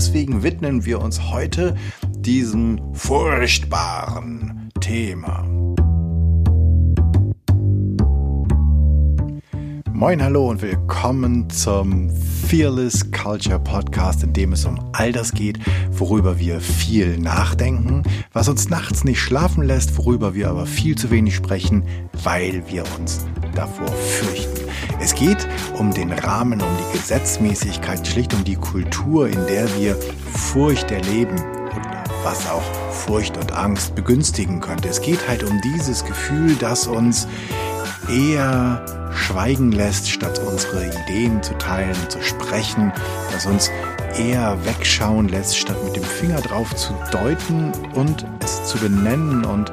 deswegen widmen wir uns heute diesem furchtbaren Thema. Moin, hallo und willkommen zum Fearless Culture Podcast, in dem es um all das geht, worüber wir viel nachdenken, was uns nachts nicht schlafen lässt, worüber wir aber viel zu wenig sprechen, weil wir uns davor fürchten. Es geht um den Rahmen, um die Gesetzmäßigkeit, schlicht um die Kultur, in der wir Furcht erleben und was auch Furcht und Angst begünstigen könnte. Es geht halt um dieses Gefühl, das uns eher schweigen lässt, statt unsere Ideen zu teilen, zu sprechen, das uns eher wegschauen lässt, statt mit dem Finger drauf zu deuten und es zu benennen und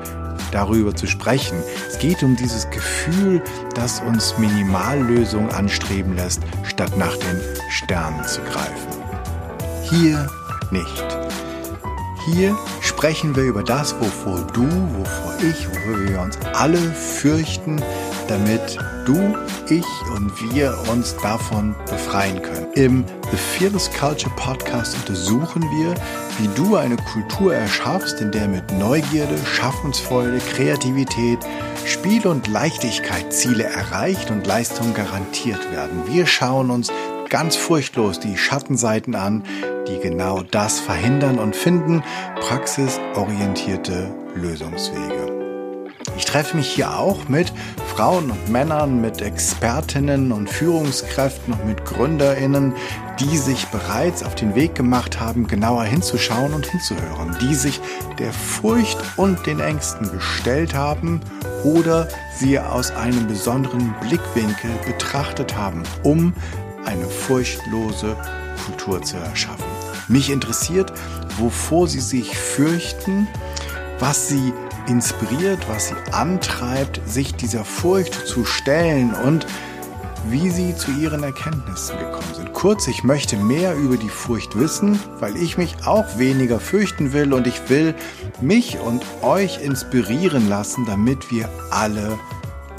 darüber zu sprechen. Es geht um dieses Gefühl, das uns Minimallösungen anstreben lässt, statt nach den Sternen zu greifen. Hier nicht. Hier sprechen wir über das, wovor du, wovor ich, wovor wir uns alle fürchten, damit du, ich und wir uns davon befreien können. Im The Fearless Culture Podcast untersuchen wir, wie du eine Kultur erschaffst, in der mit Neugierde, Schaffensfreude, Kreativität, Spiel und Leichtigkeit Ziele erreicht und Leistungen garantiert werden. Wir schauen uns ganz furchtlos die Schattenseiten an, die genau das verhindern und finden praxisorientierte Lösungswege. Ich treffe mich hier auch mit Frauen und Männern, mit Expertinnen und Führungskräften und mit Gründerinnen, die sich bereits auf den Weg gemacht haben, genauer hinzuschauen und hinzuhören, die sich der Furcht und den Ängsten gestellt haben oder sie aus einem besonderen Blickwinkel betrachtet haben, um eine furchtlose Kultur zu erschaffen. Mich interessiert, wovor sie sich fürchten, was sie inspiriert, was sie antreibt, sich dieser Furcht zu stellen und wie sie zu ihren Erkenntnissen gekommen sind. Kurz, ich möchte mehr über die Furcht wissen, weil ich mich auch weniger fürchten will und ich will mich und euch inspirieren lassen, damit wir alle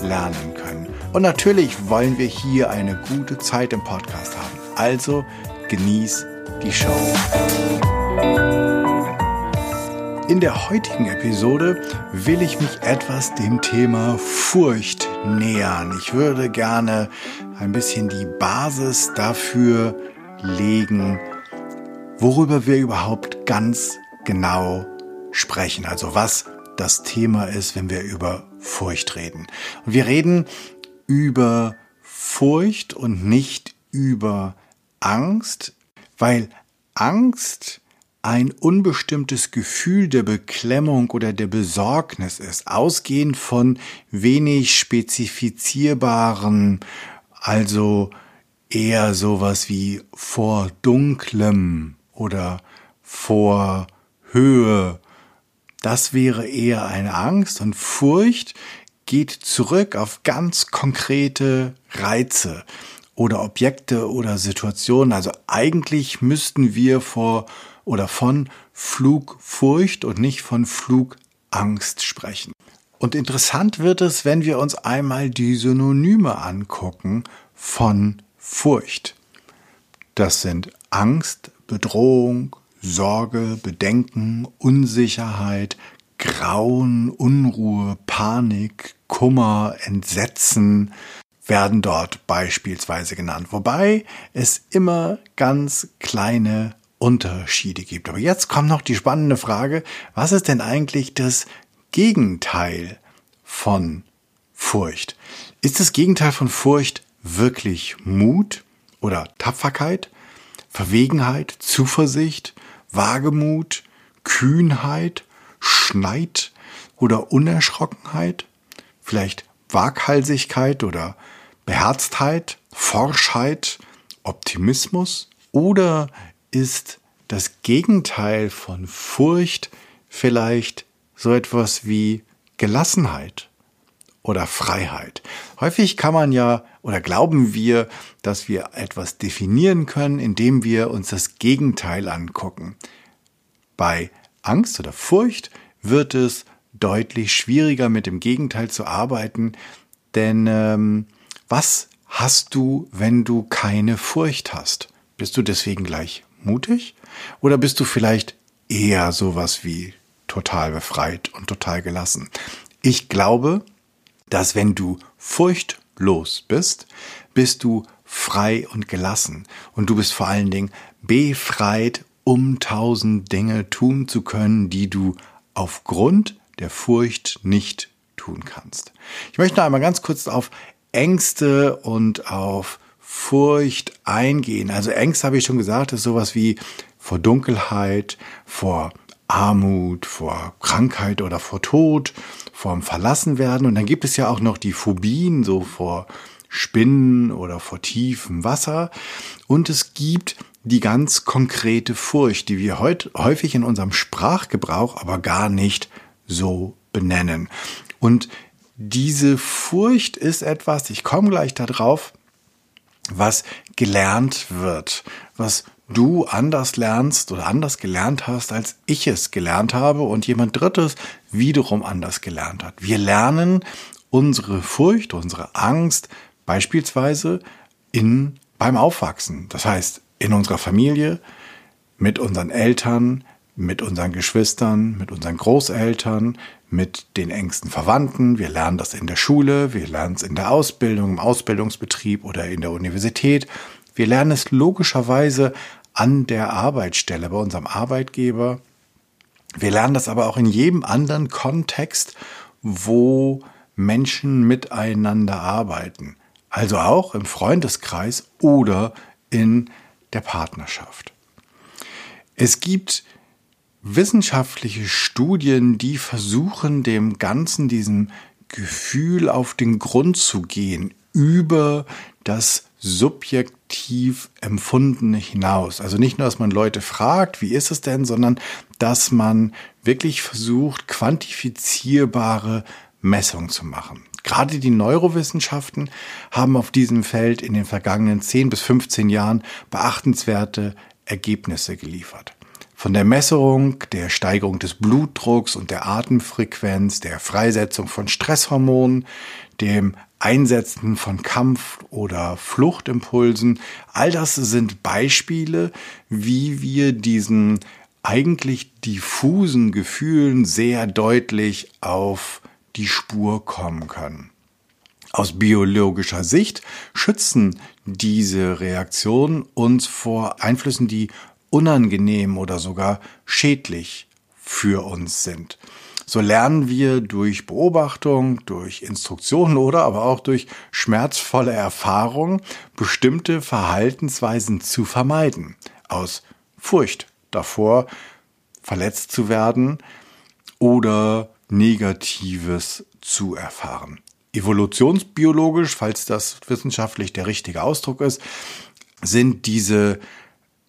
lernen können. Und natürlich wollen wir hier eine gute Zeit im Podcast haben. Also genieß die Show. In der heutigen Episode will ich mich etwas dem Thema Furcht nähern. Ich würde gerne ein bisschen die Basis dafür legen, worüber wir überhaupt ganz genau sprechen. Also was das Thema ist, wenn wir über Furcht reden. Und wir reden über Furcht und nicht über Angst, weil Angst ein unbestimmtes Gefühl der Beklemmung oder der Besorgnis ist, ausgehend von wenig spezifizierbaren, also eher sowas wie vor Dunklem oder vor Höhe. Das wäre eher eine Angst und Furcht geht zurück auf ganz konkrete Reize oder Objekte oder Situationen. Also eigentlich müssten wir vor oder von Flugfurcht und nicht von Flugangst sprechen. Und interessant wird es, wenn wir uns einmal die Synonyme angucken von Furcht. Das sind Angst, Bedrohung, Sorge, Bedenken, Unsicherheit, Grauen, Unruhe, Panik, Kummer, Entsetzen werden dort beispielsweise genannt, wobei es immer ganz kleine Unterschiede gibt. Aber jetzt kommt noch die spannende Frage, was ist denn eigentlich das Gegenteil von Furcht? Ist das Gegenteil von Furcht wirklich Mut oder Tapferkeit, Verwegenheit, Zuversicht, Wagemut, Kühnheit, Schneid oder Unerschrockenheit? Vielleicht Waghalsigkeit oder Beherztheit, Forschheit, Optimismus? Oder ist das Gegenteil von Furcht vielleicht so etwas wie Gelassenheit oder Freiheit. Häufig kann man ja oder glauben wir, dass wir etwas definieren können, indem wir uns das Gegenteil angucken. Bei Angst oder Furcht wird es deutlich schwieriger mit dem Gegenteil zu arbeiten, denn ähm, was hast du, wenn du keine Furcht hast? Bist du deswegen gleich mutig? Oder bist du vielleicht eher sowas wie total befreit und total gelassen? Ich glaube, dass wenn du furchtlos bist, bist du frei und gelassen. Und du bist vor allen Dingen befreit, um tausend Dinge tun zu können, die du aufgrund der Furcht nicht tun kannst. Ich möchte noch einmal ganz kurz auf Ängste und auf Furcht eingehen. Also Ängste habe ich schon gesagt, ist sowas wie vor Dunkelheit, vor Armut, vor Krankheit oder vor Tod, vor dem Verlassenwerden. Und dann gibt es ja auch noch die Phobien, so vor Spinnen oder vor tiefem Wasser. Und es gibt die ganz konkrete Furcht, die wir heute häufig in unserem Sprachgebrauch aber gar nicht so benennen. Und diese Furcht ist etwas, ich komme gleich darauf, was gelernt wird, was du anders lernst oder anders gelernt hast, als ich es gelernt habe und jemand Drittes wiederum anders gelernt hat. Wir lernen unsere Furcht, unsere Angst beispielsweise in, beim Aufwachsen. Das heißt, in unserer Familie, mit unseren Eltern, mit unseren Geschwistern, mit unseren Großeltern, mit den engsten Verwandten. Wir lernen das in der Schule, wir lernen es in der Ausbildung, im Ausbildungsbetrieb oder in der Universität. Wir lernen es logischerweise an der Arbeitsstelle bei unserem Arbeitgeber. Wir lernen das aber auch in jedem anderen Kontext, wo Menschen miteinander arbeiten. Also auch im Freundeskreis oder in der Partnerschaft. Es gibt wissenschaftliche Studien, die versuchen, dem Ganzen, diesem Gefühl auf den Grund zu gehen, über das subjektiv Empfundene hinaus. Also nicht nur, dass man Leute fragt, wie ist es denn, sondern dass man wirklich versucht, quantifizierbare Messungen zu machen. Gerade die Neurowissenschaften haben auf diesem Feld in den vergangenen 10 bis 15 Jahren beachtenswerte Ergebnisse geliefert. Von der Messerung der Steigerung des Blutdrucks und der Atemfrequenz, der Freisetzung von Stresshormonen, dem Einsetzen von Kampf- oder Fluchtimpulsen, all das sind Beispiele, wie wir diesen eigentlich diffusen Gefühlen sehr deutlich auf die Spur kommen können. Aus biologischer Sicht schützen diese Reaktionen uns vor Einflüssen, die unangenehm oder sogar schädlich für uns sind. So lernen wir durch Beobachtung, durch Instruktionen oder aber auch durch schmerzvolle Erfahrung bestimmte Verhaltensweisen zu vermeiden. Aus Furcht davor, verletzt zu werden oder Negatives zu erfahren. Evolutionsbiologisch, falls das wissenschaftlich der richtige Ausdruck ist, sind diese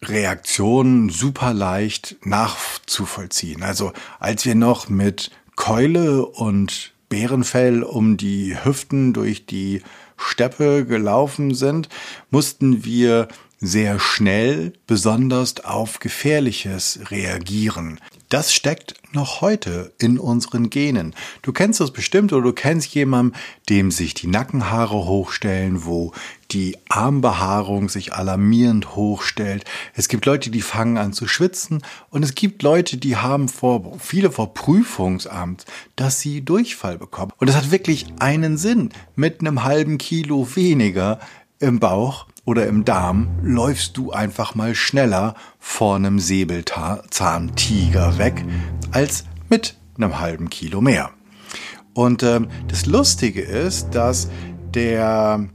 Reaktionen super leicht nachzuvollziehen. Also als wir noch mit Keule und Bärenfell um die Hüften durch die Steppe gelaufen sind, mussten wir sehr schnell besonders auf Gefährliches reagieren. Das steckt noch heute in unseren Genen. Du kennst das bestimmt oder du kennst jemanden, dem sich die Nackenhaare hochstellen, wo die Armbehaarung sich alarmierend hochstellt. Es gibt Leute, die fangen an zu schwitzen und es gibt Leute, die haben vor, viele vor Prüfungsamt, dass sie Durchfall bekommen. Und das hat wirklich einen Sinn. Mit einem halben Kilo weniger im Bauch oder im Darm läufst du einfach mal schneller vor einem Säbelzahntiger weg als mit einem halben Kilo mehr. Und ähm, das Lustige ist, dass der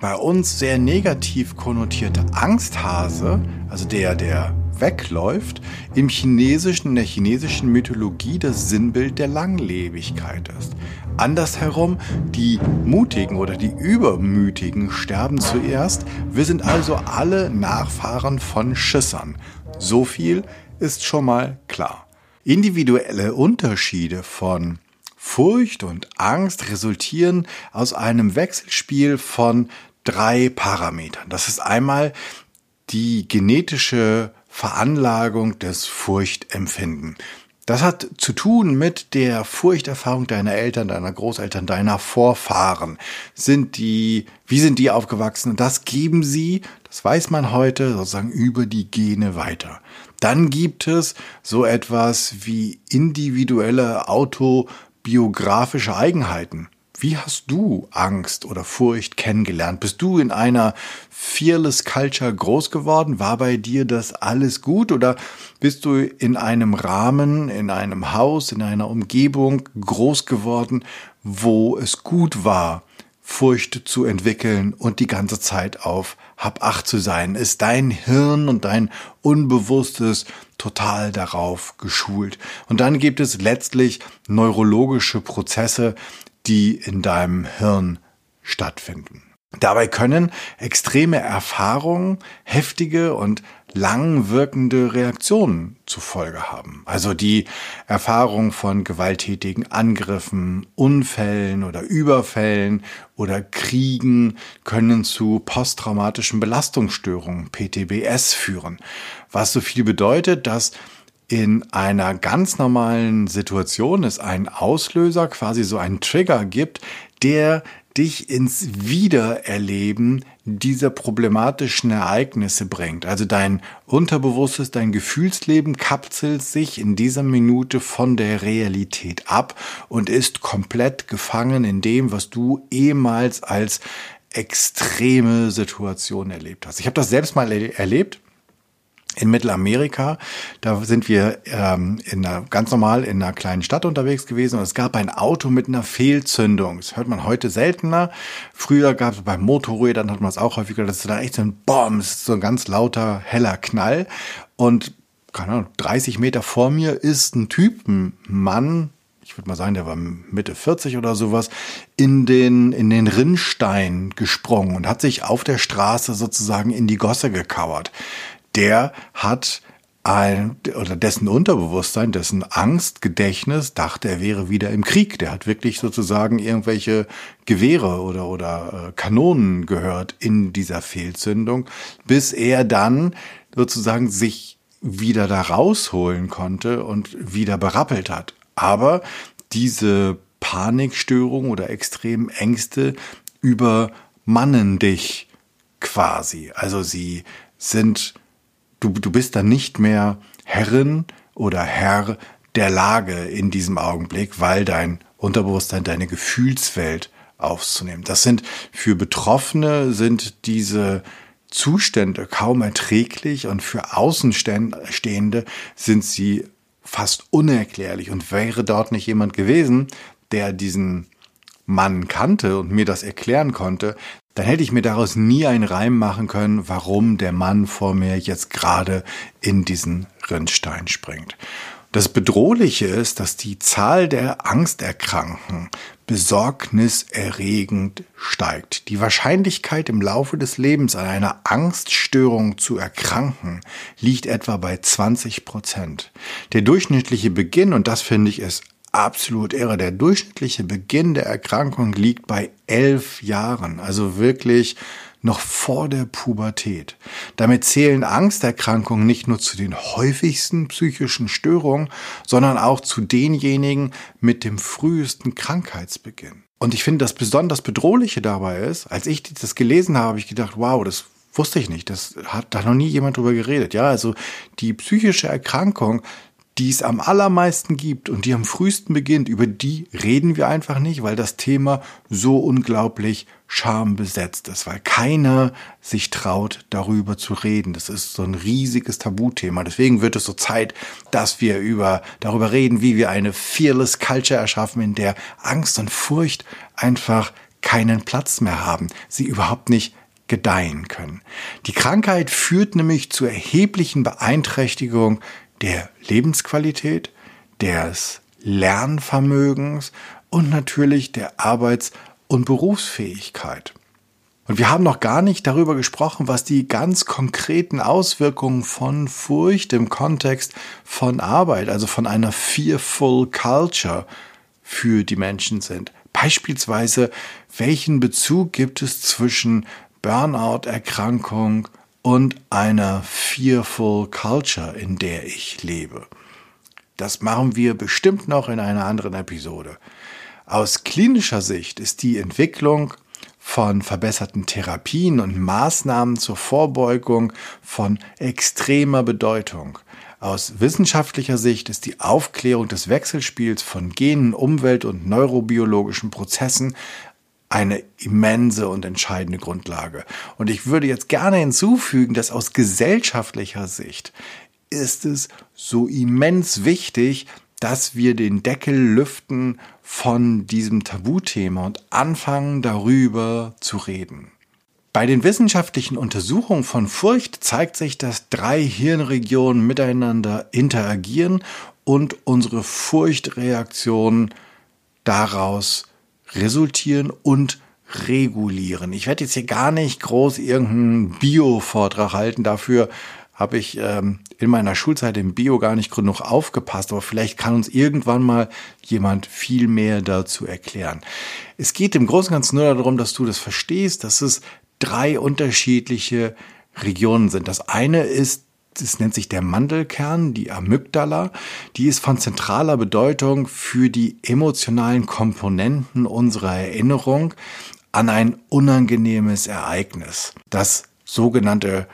bei uns sehr negativ konnotierte Angsthase, also der, der wegläuft, im chinesischen, in der chinesischen Mythologie das Sinnbild der Langlebigkeit ist. Andersherum, die Mutigen oder die Übermütigen sterben zuerst. Wir sind also alle Nachfahren von Schissern. So viel ist schon mal klar. Individuelle Unterschiede von Furcht und Angst resultieren aus einem Wechselspiel von drei Parametern. Das ist einmal die genetische Veranlagung des Furchtempfinden. Das hat zu tun mit der Furchterfahrung deiner Eltern, deiner Großeltern, deiner Vorfahren. Sind die, wie sind die aufgewachsen? Und das geben sie, das weiß man heute, sozusagen über die Gene weiter. Dann gibt es so etwas wie individuelle autobiografische Eigenheiten. Wie hast du Angst oder Furcht kennengelernt? Bist du in einer Fearless Culture groß geworden? War bei dir das alles gut oder bist du in einem Rahmen, in einem Haus, in einer Umgebung groß geworden, wo es gut war, Furcht zu entwickeln und die ganze Zeit auf Hab acht zu sein? Ist dein Hirn und dein Unbewusstes total darauf geschult? Und dann gibt es letztlich neurologische Prozesse, die in deinem Hirn stattfinden. Dabei können extreme Erfahrungen heftige und lang wirkende Reaktionen zur Folge haben. Also die Erfahrung von gewalttätigen Angriffen, Unfällen oder Überfällen oder Kriegen können zu posttraumatischen Belastungsstörungen, PTBS, führen. Was so viel bedeutet, dass in einer ganz normalen Situation es einen Auslöser, quasi so einen Trigger gibt, der dich ins Wiedererleben dieser problematischen Ereignisse bringt. Also dein Unterbewusstes, dein Gefühlsleben kapselt sich in dieser Minute von der Realität ab und ist komplett gefangen in dem, was du ehemals als extreme Situation erlebt hast. Ich habe das selbst mal erlebt in Mittelamerika. Da sind wir ähm, in einer, ganz normal in einer kleinen Stadt unterwegs gewesen und es gab ein Auto mit einer Fehlzündung. Das hört man heute seltener. Früher gab es bei Motorrädern, hat man es auch häufiger, das ist da echt so ein Bomb, so ein ganz lauter, heller Knall. Und keine Ahnung, 30 Meter vor mir ist ein Typ, ein Mann, ich würde mal sagen, der war Mitte 40 oder sowas, in den, in den Rinnstein gesprungen und hat sich auf der Straße sozusagen in die Gosse gekauert der hat ein, oder dessen Unterbewusstsein, dessen Angstgedächtnis dachte, er wäre wieder im Krieg. Der hat wirklich sozusagen irgendwelche Gewehre oder, oder äh, Kanonen gehört in dieser Fehlzündung, bis er dann sozusagen sich wieder da rausholen konnte und wieder berappelt hat. Aber diese Panikstörung oder extremen Ängste übermannen dich quasi. Also sie sind du, du bist dann nicht mehr Herrin oder Herr der Lage in diesem Augenblick, weil dein Unterbewusstsein, deine Gefühlswelt aufzunehmen. Das sind für Betroffene sind diese Zustände kaum erträglich und für Außenstehende sind sie fast unerklärlich. Und wäre dort nicht jemand gewesen, der diesen Mann kannte und mir das erklären konnte, dann hätte ich mir daraus nie einen Reim machen können, warum der Mann vor mir jetzt gerade in diesen Rinnstein springt. Das Bedrohliche ist, dass die Zahl der Angsterkrankten besorgniserregend steigt. Die Wahrscheinlichkeit im Laufe des Lebens an einer Angststörung zu erkranken liegt etwa bei 20 Prozent. Der durchschnittliche Beginn, und das finde ich ist absolut irre. Der durchschnittliche Beginn der Erkrankung liegt bei elf Jahren, also wirklich noch vor der Pubertät. Damit zählen Angsterkrankungen nicht nur zu den häufigsten psychischen Störungen, sondern auch zu denjenigen mit dem frühesten Krankheitsbeginn. Und ich finde, das besonders Bedrohliche dabei ist, als ich das gelesen habe, habe ich gedacht, wow, das wusste ich nicht. Das hat da noch nie jemand drüber geredet. Ja, also die psychische Erkrankung die es am allermeisten gibt und die am frühesten beginnt, über die reden wir einfach nicht, weil das Thema so unglaublich schambesetzt ist, weil keiner sich traut, darüber zu reden. Das ist so ein riesiges Tabuthema. Deswegen wird es so Zeit, dass wir über, darüber reden, wie wir eine fearless Culture erschaffen, in der Angst und Furcht einfach keinen Platz mehr haben, sie überhaupt nicht gedeihen können. Die Krankheit führt nämlich zu erheblichen Beeinträchtigungen der Lebensqualität, des Lernvermögens und natürlich der Arbeits- und Berufsfähigkeit. Und wir haben noch gar nicht darüber gesprochen, was die ganz konkreten Auswirkungen von Furcht im Kontext von Arbeit, also von einer fearful culture für die Menschen sind. Beispielsweise, welchen Bezug gibt es zwischen Burnout-Erkrankung und einer fearful culture, in der ich lebe. Das machen wir bestimmt noch in einer anderen Episode. Aus klinischer Sicht ist die Entwicklung von verbesserten Therapien und Maßnahmen zur Vorbeugung von extremer Bedeutung. Aus wissenschaftlicher Sicht ist die Aufklärung des Wechselspiels von Genen, Umwelt und neurobiologischen Prozessen eine immense und entscheidende Grundlage. Und ich würde jetzt gerne hinzufügen, dass aus gesellschaftlicher Sicht ist es so immens wichtig, dass wir den Deckel lüften von diesem Tabuthema und anfangen darüber zu reden. Bei den wissenschaftlichen Untersuchungen von Furcht zeigt sich, dass drei Hirnregionen miteinander interagieren und unsere Furchtreaktionen daraus resultieren und regulieren. Ich werde jetzt hier gar nicht groß irgendeinen Bio-Vortrag halten. Dafür habe ich ähm, in meiner Schulzeit im Bio gar nicht genug aufgepasst, aber vielleicht kann uns irgendwann mal jemand viel mehr dazu erklären. Es geht im Großen und Ganzen nur darum, dass du das verstehst, dass es drei unterschiedliche Regionen sind. Das eine ist das nennt sich der Mandelkern, die Amygdala. Die ist von zentraler Bedeutung für die emotionalen Komponenten unserer Erinnerung an ein unangenehmes Ereignis. Das sogenannte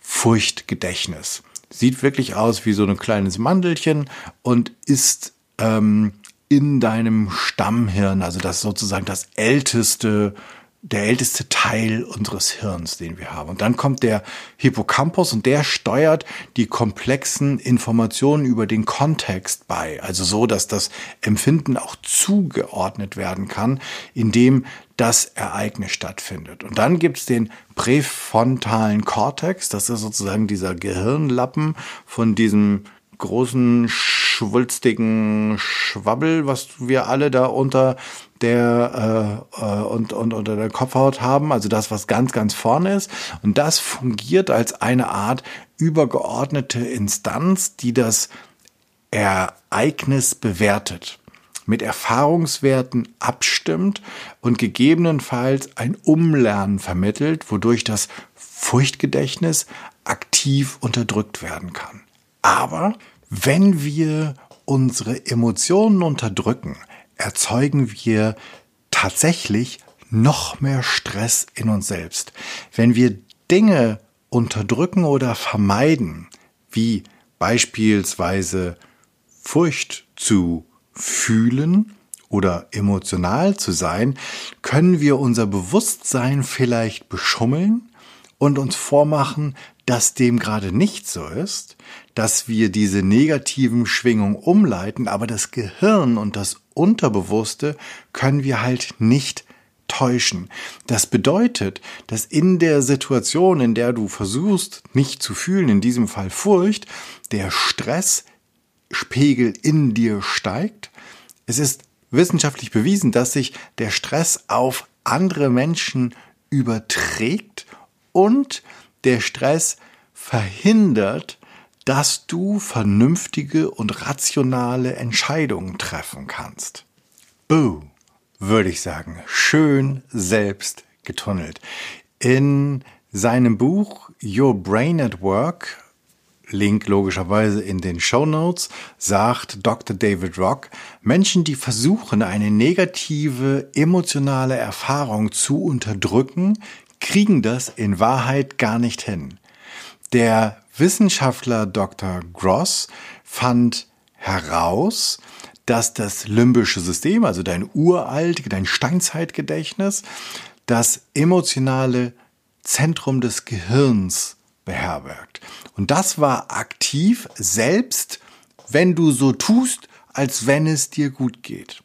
Furchtgedächtnis. Sieht wirklich aus wie so ein kleines Mandelchen und ist ähm, in deinem Stammhirn, also das sozusagen das älteste der älteste Teil unseres Hirns, den wir haben. Und dann kommt der Hippocampus und der steuert die komplexen Informationen über den Kontext bei. Also so, dass das Empfinden auch zugeordnet werden kann, indem das Ereignis stattfindet. Und dann gibt's den präfrontalen Kortex, das ist sozusagen dieser Gehirnlappen von diesem großen, schwulstigen Schwabbel, was wir alle da unter der äh, äh, und, und unter der Kopfhaut haben, also das, was ganz, ganz vorne ist. Und das fungiert als eine Art übergeordnete Instanz, die das Ereignis bewertet, mit Erfahrungswerten abstimmt und gegebenenfalls ein Umlernen vermittelt, wodurch das Furchtgedächtnis aktiv unterdrückt werden kann. Aber wenn wir unsere Emotionen unterdrücken, erzeugen wir tatsächlich noch mehr Stress in uns selbst. Wenn wir Dinge unterdrücken oder vermeiden, wie beispielsweise Furcht zu fühlen oder emotional zu sein, können wir unser Bewusstsein vielleicht beschummeln und uns vormachen, dass dem gerade nicht so ist, dass wir diese negativen Schwingungen umleiten, aber das Gehirn und das Unterbewusste können wir halt nicht täuschen. Das bedeutet, dass in der Situation, in der du versuchst, nicht zu fühlen, in diesem Fall Furcht, der Stresspegel in dir steigt. Es ist wissenschaftlich bewiesen, dass sich der Stress auf andere Menschen überträgt und der Stress verhindert, dass du vernünftige und rationale Entscheidungen treffen kannst. Boo, würde ich sagen. Schön selbst getunnelt. In seinem Buch Your Brain at Work, Link logischerweise in den Show Notes, sagt Dr. David Rock, Menschen, die versuchen, eine negative emotionale Erfahrung zu unterdrücken, kriegen das in Wahrheit gar nicht hin. Der Wissenschaftler Dr. Gross fand heraus, dass das limbische System, also dein uralt, dein Steinzeitgedächtnis, das emotionale Zentrum des Gehirns beherbergt. Und das war aktiv, selbst wenn du so tust, als wenn es dir gut geht.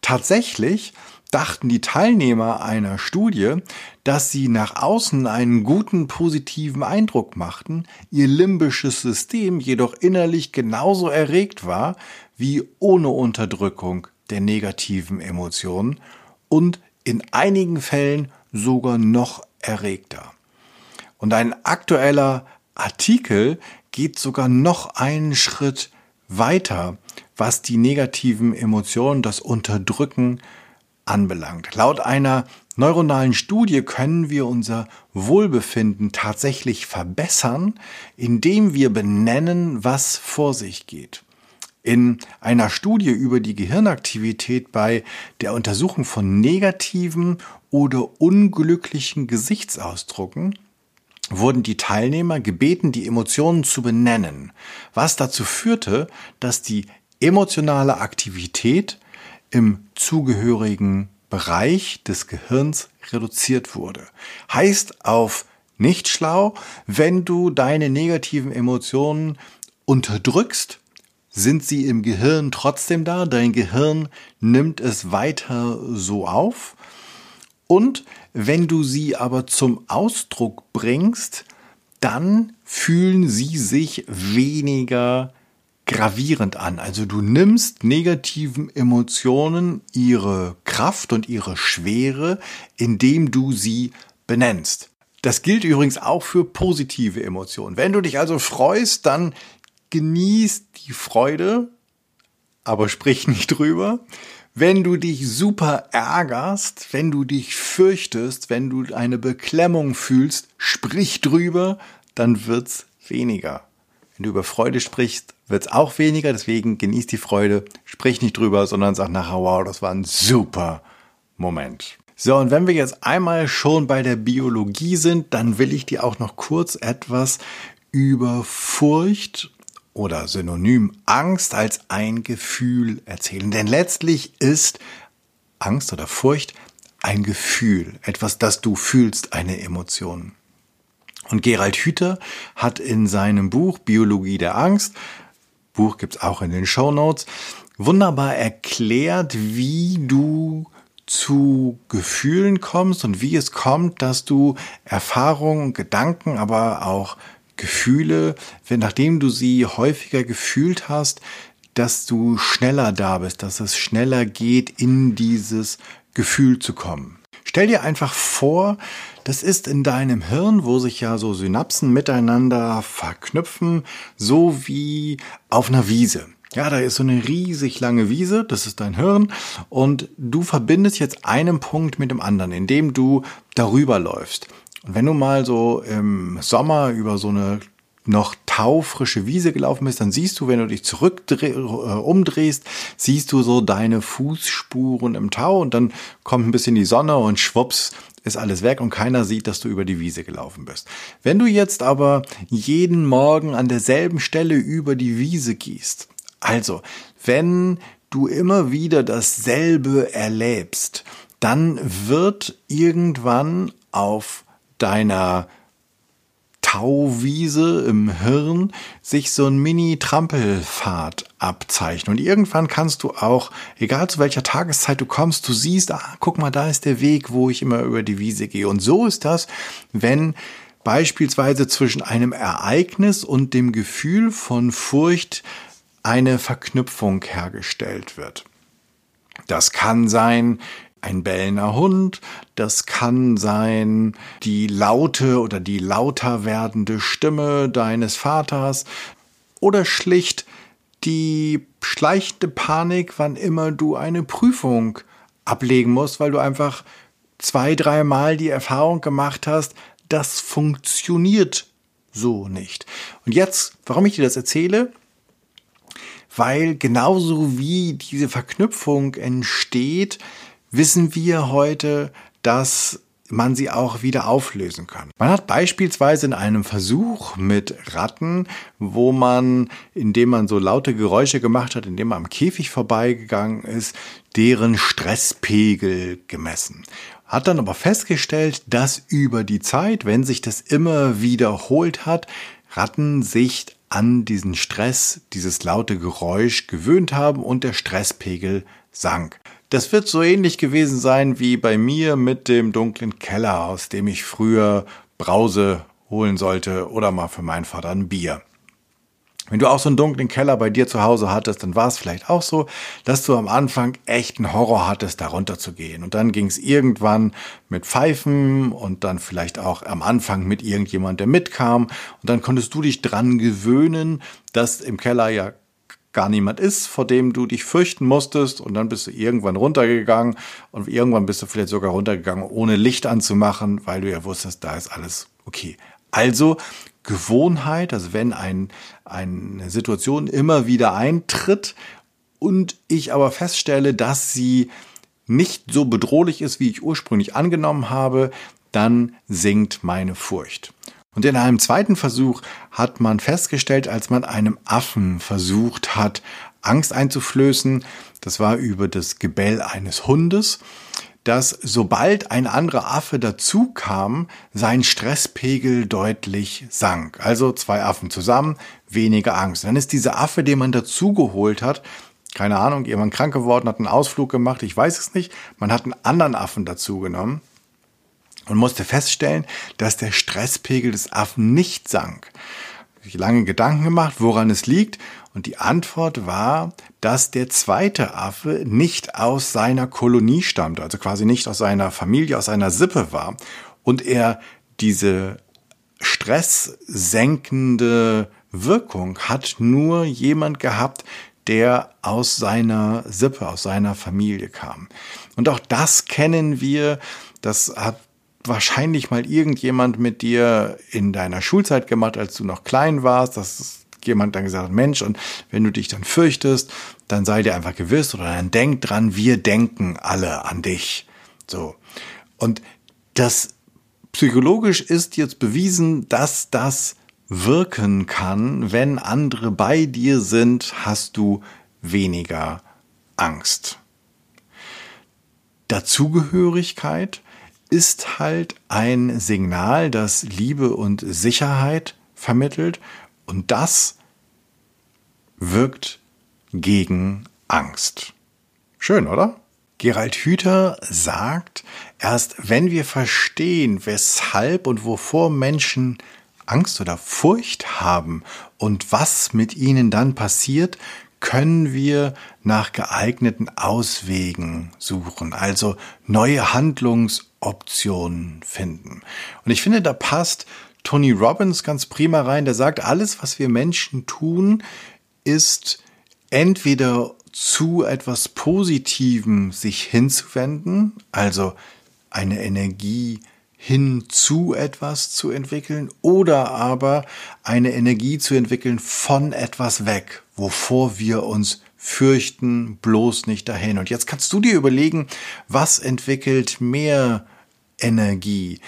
Tatsächlich dachten die Teilnehmer einer Studie, dass sie nach außen einen guten positiven Eindruck machten, ihr limbisches System jedoch innerlich genauso erregt war wie ohne Unterdrückung der negativen Emotionen und in einigen Fällen sogar noch erregter. Und ein aktueller Artikel geht sogar noch einen Schritt weiter, was die negativen Emotionen, das Unterdrücken anbelangt. Laut einer neuronalen Studie können wir unser Wohlbefinden tatsächlich verbessern, indem wir benennen, was vor sich geht. In einer Studie über die Gehirnaktivität bei der Untersuchung von negativen oder unglücklichen Gesichtsausdrucken wurden die Teilnehmer gebeten, die Emotionen zu benennen, was dazu führte, dass die emotionale Aktivität im zugehörigen Bereich des Gehirns reduziert wurde. Heißt auf nicht schlau, wenn du deine negativen Emotionen unterdrückst, sind sie im Gehirn trotzdem da. Dein Gehirn nimmt es weiter so auf. Und wenn du sie aber zum Ausdruck bringst, dann fühlen sie sich weniger gravierend an. Also du nimmst negativen Emotionen ihre Kraft und ihre Schwere, indem du sie benennst. Das gilt übrigens auch für positive Emotionen. Wenn du dich also freust, dann genieß die Freude, aber sprich nicht drüber. Wenn du dich super ärgerst, wenn du dich fürchtest, wenn du eine Beklemmung fühlst, sprich drüber, dann wird's weniger. Wenn du über Freude sprichst, wird's auch weniger, deswegen genieß die Freude, sprich nicht drüber, sondern sag nachher, wow, das war ein super Moment. So, und wenn wir jetzt einmal schon bei der Biologie sind, dann will ich dir auch noch kurz etwas über Furcht oder Synonym Angst als ein Gefühl erzählen. Denn letztlich ist Angst oder Furcht ein Gefühl, etwas, das du fühlst, eine Emotion. Und Gerald Hüther hat in seinem Buch Biologie der Angst, Buch gibt's auch in den Show Notes, wunderbar erklärt, wie du zu Gefühlen kommst und wie es kommt, dass du Erfahrungen, Gedanken, aber auch Gefühle, wenn, nachdem du sie häufiger gefühlt hast, dass du schneller da bist, dass es schneller geht, in dieses Gefühl zu kommen. Stell dir einfach vor, das ist in deinem Hirn, wo sich ja so Synapsen miteinander verknüpfen, so wie auf einer Wiese. Ja, da ist so eine riesig lange Wiese, das ist dein Hirn, und du verbindest jetzt einen Punkt mit dem anderen, indem du darüber läufst. Und wenn du mal so im Sommer über so eine noch taufrische Wiese gelaufen bist, dann siehst du, wenn du dich zurück äh, umdrehst, siehst du so deine Fußspuren im Tau und dann kommt ein bisschen die Sonne und schwupps ist alles weg und keiner sieht, dass du über die Wiese gelaufen bist. Wenn du jetzt aber jeden Morgen an derselben Stelle über die Wiese gehst, also wenn du immer wieder dasselbe erlebst, dann wird irgendwann auf deiner Tauwiese im Hirn sich so ein Mini-Trampelpfad abzeichnen. Und irgendwann kannst du auch, egal zu welcher Tageszeit du kommst, du siehst, ah, guck mal, da ist der Weg, wo ich immer über die Wiese gehe. Und so ist das, wenn beispielsweise zwischen einem Ereignis und dem Gefühl von Furcht eine Verknüpfung hergestellt wird. Das kann sein, ein bellender Hund, das kann sein die laute oder die lauter werdende Stimme deines Vaters oder schlicht die schleichende Panik, wann immer du eine Prüfung ablegen musst, weil du einfach zwei, dreimal die Erfahrung gemacht hast, das funktioniert so nicht. Und jetzt, warum ich dir das erzähle? Weil genauso wie diese Verknüpfung entsteht, wissen wir heute, dass man sie auch wieder auflösen kann. Man hat beispielsweise in einem Versuch mit Ratten, wo man, indem man so laute Geräusche gemacht hat, indem man am Käfig vorbeigegangen ist, deren Stresspegel gemessen. Hat dann aber festgestellt, dass über die Zeit, wenn sich das immer wiederholt hat, Ratten sich an diesen Stress, dieses laute Geräusch gewöhnt haben und der Stresspegel sank. Das wird so ähnlich gewesen sein wie bei mir mit dem dunklen Keller, aus dem ich früher Brause holen sollte oder mal für meinen Vater ein Bier. Wenn du auch so einen dunklen Keller bei dir zu Hause hattest, dann war es vielleicht auch so, dass du am Anfang echt einen Horror hattest, da runter zu gehen. Und dann ging es irgendwann mit Pfeifen und dann vielleicht auch am Anfang mit irgendjemand, der mitkam. Und dann konntest du dich dran gewöhnen, dass im Keller ja gar niemand ist, vor dem du dich fürchten musstest. Und dann bist du irgendwann runtergegangen und irgendwann bist du vielleicht sogar runtergegangen, ohne Licht anzumachen, weil du ja wusstest, da ist alles okay. Also Gewohnheit, also wenn ein, eine Situation immer wieder eintritt und ich aber feststelle, dass sie nicht so bedrohlich ist, wie ich ursprünglich angenommen habe, dann sinkt meine Furcht. Und in einem zweiten Versuch hat man festgestellt, als man einem Affen versucht hat, Angst einzuflößen, das war über das Gebell eines Hundes, dass sobald ein anderer Affe dazu kam, sein Stresspegel deutlich sank. Also zwei Affen zusammen, weniger Angst. Dann ist dieser Affe, den man dazugeholt hat, keine Ahnung, jemand krank geworden, hat einen Ausflug gemacht, ich weiß es nicht, man hat einen anderen Affen dazugenommen und musste feststellen, dass der Stresspegel des Affen nicht sank. Ich lange Gedanken gemacht, woran es liegt, und die Antwort war, dass der zweite Affe nicht aus seiner Kolonie stammte, also quasi nicht aus seiner Familie, aus seiner Sippe war, und er diese stresssenkende Wirkung hat nur jemand gehabt, der aus seiner Sippe, aus seiner Familie kam. Und auch das kennen wir, das hat wahrscheinlich mal irgendjemand mit dir in deiner Schulzeit gemacht, als du noch klein warst, dass jemand dann gesagt hat, Mensch, und wenn du dich dann fürchtest, dann sei dir einfach gewiss oder dann denk dran, wir denken alle an dich. So. Und das psychologisch ist jetzt bewiesen, dass das wirken kann, wenn andere bei dir sind, hast du weniger Angst. Dazugehörigkeit ist halt ein Signal, das Liebe und Sicherheit vermittelt und das wirkt gegen Angst. Schön, oder? Gerald Hüther sagt, erst wenn wir verstehen, weshalb und wovor Menschen Angst oder Furcht haben und was mit ihnen dann passiert, können wir nach geeigneten Auswegen suchen, also neue Handlungsoptionen finden. Und ich finde, da passt Tony Robbins ganz prima rein, der sagt, alles, was wir Menschen tun, ist entweder zu etwas Positivem sich hinzuwenden, also eine Energie hin zu etwas zu entwickeln oder aber eine Energie zu entwickeln von etwas weg, wovor wir uns fürchten, bloß nicht dahin. Und jetzt kannst du dir überlegen, was entwickelt mehr Energie?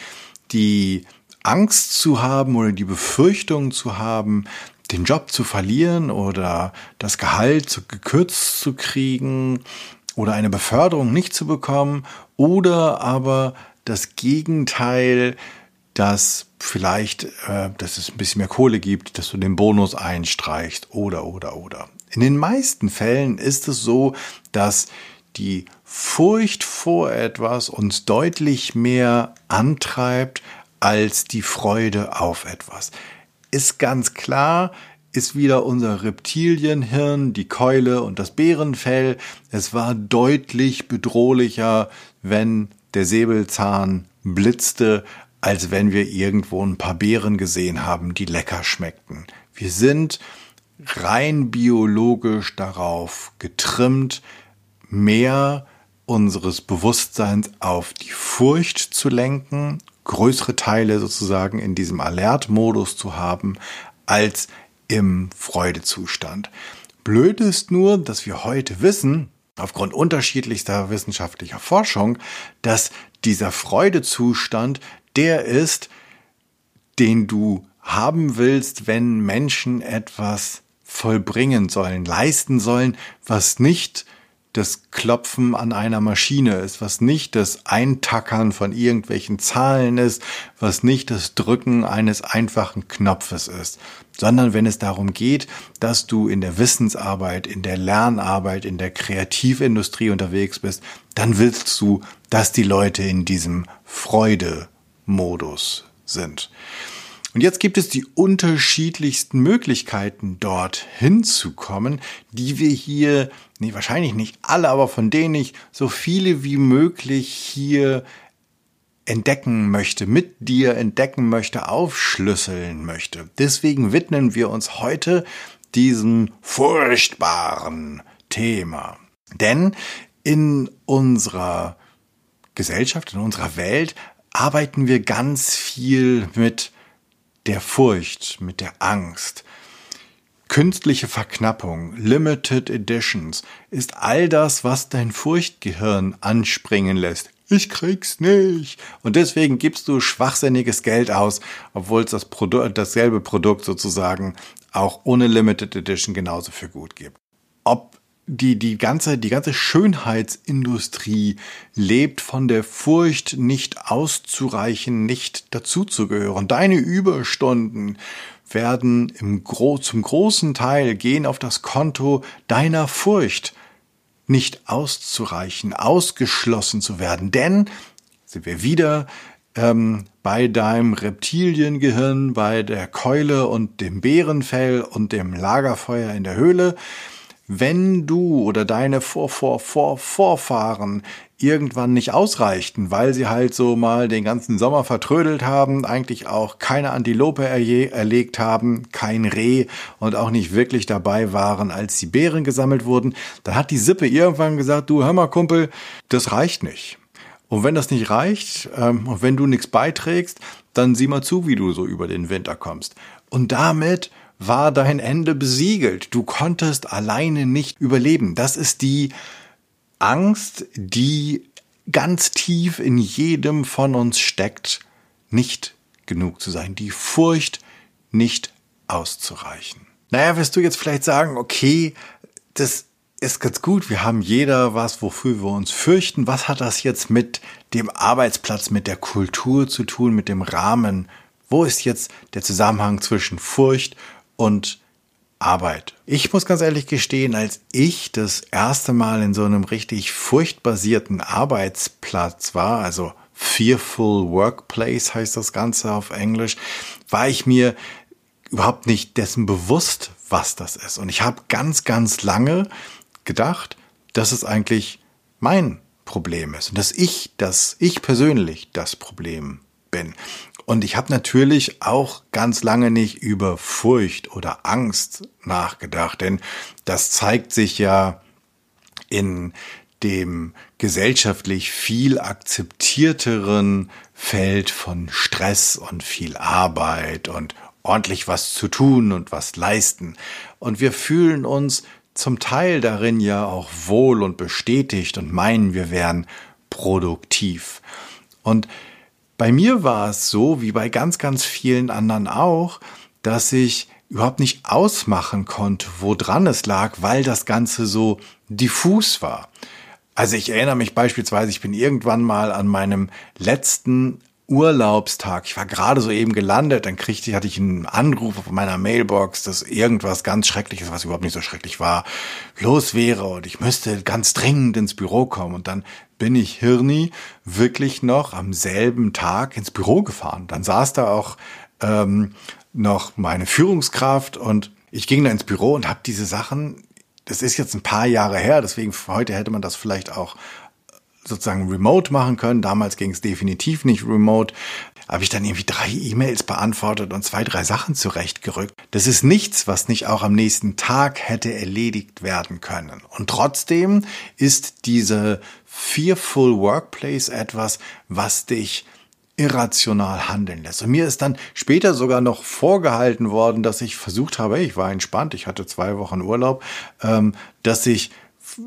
Die Angst zu haben oder die Befürchtung zu haben, den Job zu verlieren oder das Gehalt gekürzt zu kriegen oder eine Beförderung nicht zu bekommen oder aber das Gegenteil, dass vielleicht, äh, dass es ein bisschen mehr Kohle gibt, dass du den Bonus einstreichst oder, oder, oder. In den meisten Fällen ist es so, dass die Furcht vor etwas uns deutlich mehr antreibt als die Freude auf etwas. Ist ganz klar, ist wieder unser Reptilienhirn, die Keule und das Bärenfell. Es war deutlich bedrohlicher, wenn der Säbelzahn blitzte, als wenn wir irgendwo ein paar Beeren gesehen haben, die lecker schmeckten. Wir sind rein biologisch darauf getrimmt, mehr unseres Bewusstseins auf die Furcht zu lenken, größere Teile sozusagen in diesem Alert-Modus zu haben, als im Freudezustand. Blöd ist nur, dass wir heute wissen, aufgrund unterschiedlichster wissenschaftlicher Forschung, dass dieser Freudezustand der ist, den du haben willst, wenn Menschen etwas vollbringen sollen, leisten sollen, was nicht das Klopfen an einer Maschine ist, was nicht das Eintackern von irgendwelchen Zahlen ist, was nicht das Drücken eines einfachen Knopfes ist, sondern wenn es darum geht, dass du in der Wissensarbeit, in der Lernarbeit, in der Kreativindustrie unterwegs bist, dann willst du, dass die Leute in diesem Freude-Modus sind. Und jetzt gibt es die unterschiedlichsten Möglichkeiten, dort hinzukommen, die wir hier, nee, wahrscheinlich nicht alle, aber von denen ich so viele wie möglich hier entdecken möchte, mit dir entdecken möchte, aufschlüsseln möchte. Deswegen widmen wir uns heute diesem furchtbaren Thema. Denn in unserer Gesellschaft, in unserer Welt arbeiten wir ganz viel mit der Furcht, mit der Angst. Künstliche Verknappung, Limited Editions ist all das, was dein Furchtgehirn anspringen lässt. Ich krieg's nicht. Und deswegen gibst du schwachsinniges Geld aus, obwohl es das Produkt, dasselbe Produkt sozusagen auch ohne Limited Edition genauso für gut gibt. Ob die, die ganze, die ganze Schönheitsindustrie lebt von der Furcht, nicht auszureichen, nicht dazuzugehören. Deine Überstunden werden im Gro zum großen Teil gehen auf das Konto deiner Furcht, nicht auszureichen, ausgeschlossen zu werden. Denn, sind wir wieder ähm, bei deinem Reptiliengehirn, bei der Keule und dem Bärenfell und dem Lagerfeuer in der Höhle, wenn du oder deine Vor -Vor -Vor Vorfahren irgendwann nicht ausreichten, weil sie halt so mal den ganzen Sommer vertrödelt haben, eigentlich auch keine Antilope erlegt haben, kein Reh und auch nicht wirklich dabei waren, als die Beeren gesammelt wurden, dann hat die Sippe irgendwann gesagt, du hör mal Kumpel, das reicht nicht. Und wenn das nicht reicht, ähm, und wenn du nichts beiträgst, dann sieh mal zu, wie du so über den Winter kommst. Und damit war dein Ende besiegelt. Du konntest alleine nicht überleben. Das ist die Angst, die ganz tief in jedem von uns steckt, nicht genug zu sein. Die Furcht, nicht auszureichen. Naja, wirst du jetzt vielleicht sagen, okay, das ist ganz gut, wir haben jeder was, wofür wir uns fürchten. Was hat das jetzt mit dem Arbeitsplatz, mit der Kultur zu tun, mit dem Rahmen? Wo ist jetzt der Zusammenhang zwischen Furcht und Arbeit. Ich muss ganz ehrlich gestehen, als ich das erste Mal in so einem richtig furchtbasierten Arbeitsplatz war, also Fearful Workplace heißt das Ganze auf Englisch, war ich mir überhaupt nicht dessen bewusst, was das ist. Und ich habe ganz, ganz lange gedacht, dass es eigentlich mein Problem ist und dass ich, dass ich persönlich das Problem bin. Und ich habe natürlich auch ganz lange nicht über Furcht oder Angst nachgedacht, denn das zeigt sich ja in dem gesellschaftlich viel akzeptierteren Feld von Stress und viel Arbeit und ordentlich was zu tun und was leisten. Und wir fühlen uns zum Teil darin ja auch wohl und bestätigt und meinen, wir wären produktiv. Und bei mir war es so, wie bei ganz, ganz vielen anderen auch, dass ich überhaupt nicht ausmachen konnte, woran es lag, weil das Ganze so diffus war. Also ich erinnere mich beispielsweise, ich bin irgendwann mal an meinem letzten Urlaubstag. Ich war gerade so eben gelandet, dann kriegte hatte ich einen Anruf auf meiner Mailbox, dass irgendwas ganz Schreckliches, was überhaupt nicht so schrecklich war, los wäre und ich müsste ganz dringend ins Büro kommen. Und dann bin ich Hirni wirklich noch am selben Tag ins Büro gefahren. Dann saß da auch ähm, noch meine Führungskraft und ich ging da ins Büro und habe diese Sachen, das ist jetzt ein paar Jahre her, deswegen heute hätte man das vielleicht auch sozusagen remote machen können. Damals ging es definitiv nicht remote. Habe ich dann irgendwie drei E-Mails beantwortet und zwei, drei Sachen zurechtgerückt. Das ist nichts, was nicht auch am nächsten Tag hätte erledigt werden können. Und trotzdem ist diese Fearful Workplace etwas, was dich irrational handeln lässt. Und mir ist dann später sogar noch vorgehalten worden, dass ich versucht habe, ich war entspannt, ich hatte zwei Wochen Urlaub, ähm, dass ich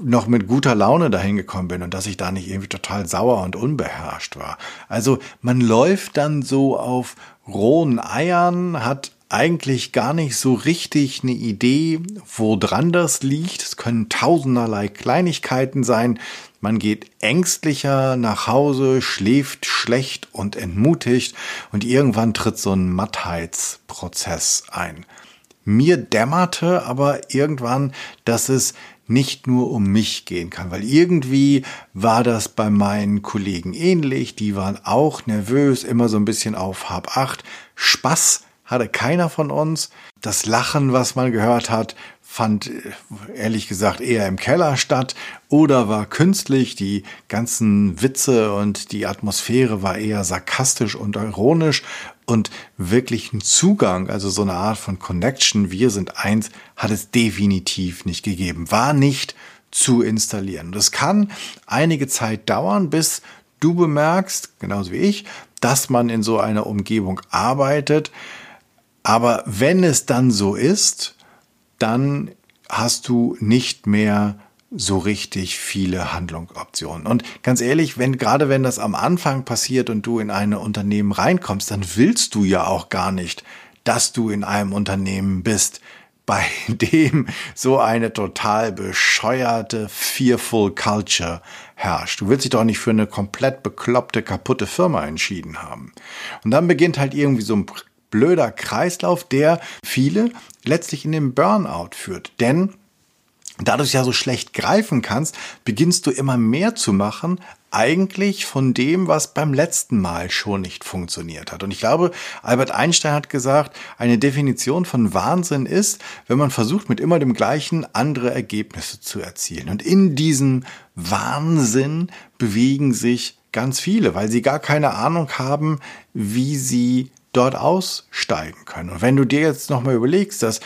noch mit guter Laune dahin gekommen bin und dass ich da nicht irgendwie total sauer und unbeherrscht war. Also man läuft dann so auf rohen Eiern, hat eigentlich gar nicht so richtig eine Idee, wo dran das liegt. Es können tausenderlei Kleinigkeiten sein. Man geht ängstlicher nach Hause, schläft schlecht und entmutigt und irgendwann tritt so ein Mattheitsprozess ein. Mir dämmerte aber irgendwann, dass es nicht nur um mich gehen kann, weil irgendwie war das bei meinen Kollegen ähnlich, die waren auch nervös, immer so ein bisschen auf Hab acht. Spaß hatte keiner von uns. Das Lachen, was man gehört hat, fand ehrlich gesagt eher im Keller statt oder war künstlich. Die ganzen Witze und die Atmosphäre war eher sarkastisch und ironisch und wirklichen Zugang, also so eine Art von Connection, wir sind eins, hat es definitiv nicht gegeben, war nicht zu installieren. Das kann einige Zeit dauern, bis du bemerkst, genauso wie ich, dass man in so einer Umgebung arbeitet, Aber wenn es dann so ist, dann hast du nicht mehr so richtig viele Handlungsoptionen. Und ganz ehrlich, wenn gerade wenn das am Anfang passiert und du in ein Unternehmen reinkommst, dann willst du ja auch gar nicht, dass du in einem Unternehmen bist, bei dem so eine total bescheuerte Fearful Culture herrscht. Du willst dich doch nicht für eine komplett bekloppte, kaputte Firma entschieden haben. Und dann beginnt halt irgendwie so ein blöder Kreislauf, der viele letztlich in den Burnout führt. Denn dadurch ja so schlecht greifen kannst, beginnst du immer mehr zu machen, eigentlich von dem, was beim letzten Mal schon nicht funktioniert hat. Und ich glaube, Albert Einstein hat gesagt, eine Definition von Wahnsinn ist, wenn man versucht, mit immer dem gleichen andere Ergebnisse zu erzielen. Und in diesem Wahnsinn bewegen sich ganz viele, weil sie gar keine Ahnung haben, wie sie dort aussteigen können. Und wenn du dir jetzt nochmal überlegst, dass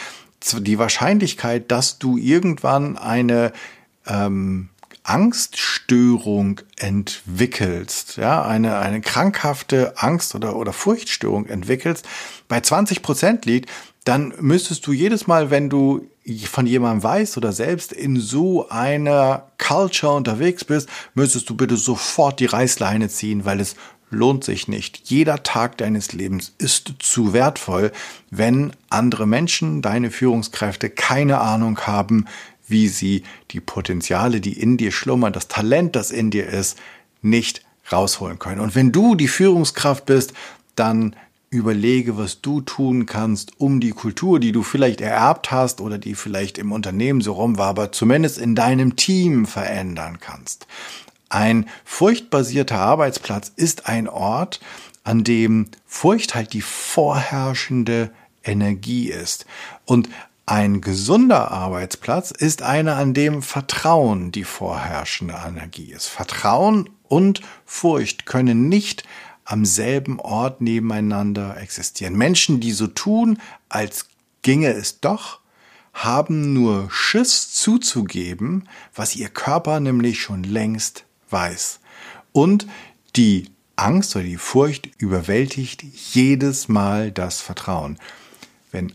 die Wahrscheinlichkeit, dass du irgendwann eine ähm, Angststörung entwickelst, ja, eine, eine krankhafte Angst- oder, oder Furchtstörung entwickelst, bei 20 Prozent liegt, dann müsstest du jedes Mal, wenn du von jemandem weißt oder selbst in so einer Culture unterwegs bist, müsstest du bitte sofort die Reißleine ziehen, weil es lohnt sich nicht. Jeder Tag deines Lebens ist zu wertvoll, wenn andere Menschen, deine Führungskräfte, keine Ahnung haben, wie sie die Potenziale, die in dir schlummern, das Talent, das in dir ist, nicht rausholen können. Und wenn du die Führungskraft bist, dann überlege, was du tun kannst, um die Kultur, die du vielleicht ererbt hast oder die vielleicht im Unternehmen so rum war, aber zumindest in deinem Team verändern kannst. Ein furchtbasierter Arbeitsplatz ist ein Ort, an dem Furcht halt die vorherrschende Energie ist. Und ein gesunder Arbeitsplatz ist einer, an dem Vertrauen die vorherrschende Energie ist. Vertrauen und Furcht können nicht am selben Ort nebeneinander existieren. Menschen, die so tun, als ginge es doch, haben nur Schiss zuzugeben, was ihr Körper nämlich schon längst weiß. Und die Angst oder die Furcht überwältigt jedes Mal das Vertrauen. Wenn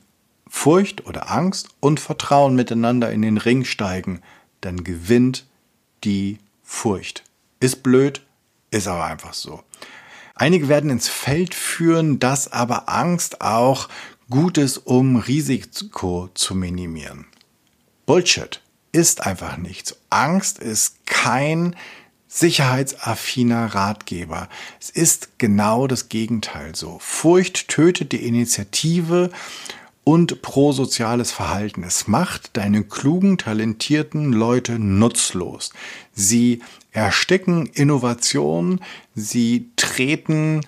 Furcht oder Angst und Vertrauen miteinander in den Ring steigen, dann gewinnt die Furcht. Ist blöd, ist aber einfach so. Einige werden ins Feld führen, dass aber Angst auch gut ist, um Risiko zu minimieren. Bullshit ist einfach nichts. Angst ist kein sicherheitsaffiner Ratgeber. Es ist genau das Gegenteil so. Furcht tötet die Initiative und prosoziales Verhalten. Es macht deine klugen, talentierten Leute nutzlos. Sie ersticken Innovation, sie treten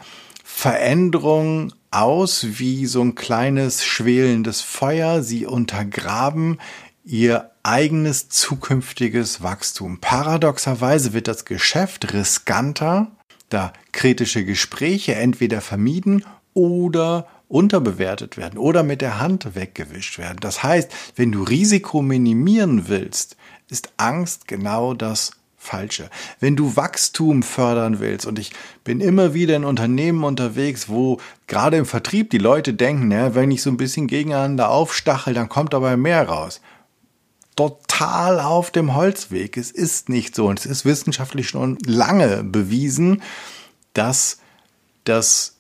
Veränderung aus wie so ein kleines schwelendes Feuer, sie untergraben ihr eigenes zukünftiges Wachstum. Paradoxerweise wird das Geschäft riskanter, da kritische Gespräche entweder vermieden oder unterbewertet werden oder mit der Hand weggewischt werden. Das heißt, wenn du Risiko minimieren willst, ist Angst genau das Falsche. Wenn du Wachstum fördern willst, und ich bin immer wieder in Unternehmen unterwegs, wo gerade im Vertrieb die Leute denken, ja, wenn ich so ein bisschen gegeneinander aufstachel, dann kommt dabei mehr raus total auf dem Holzweg. Es ist nicht so und es ist wissenschaftlich schon lange bewiesen, dass das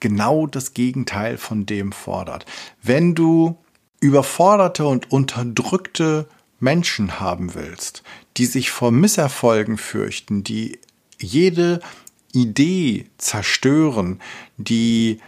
genau das Gegenteil von dem fordert. Wenn du überforderte und unterdrückte Menschen haben willst, die sich vor Misserfolgen fürchten, die jede Idee zerstören, die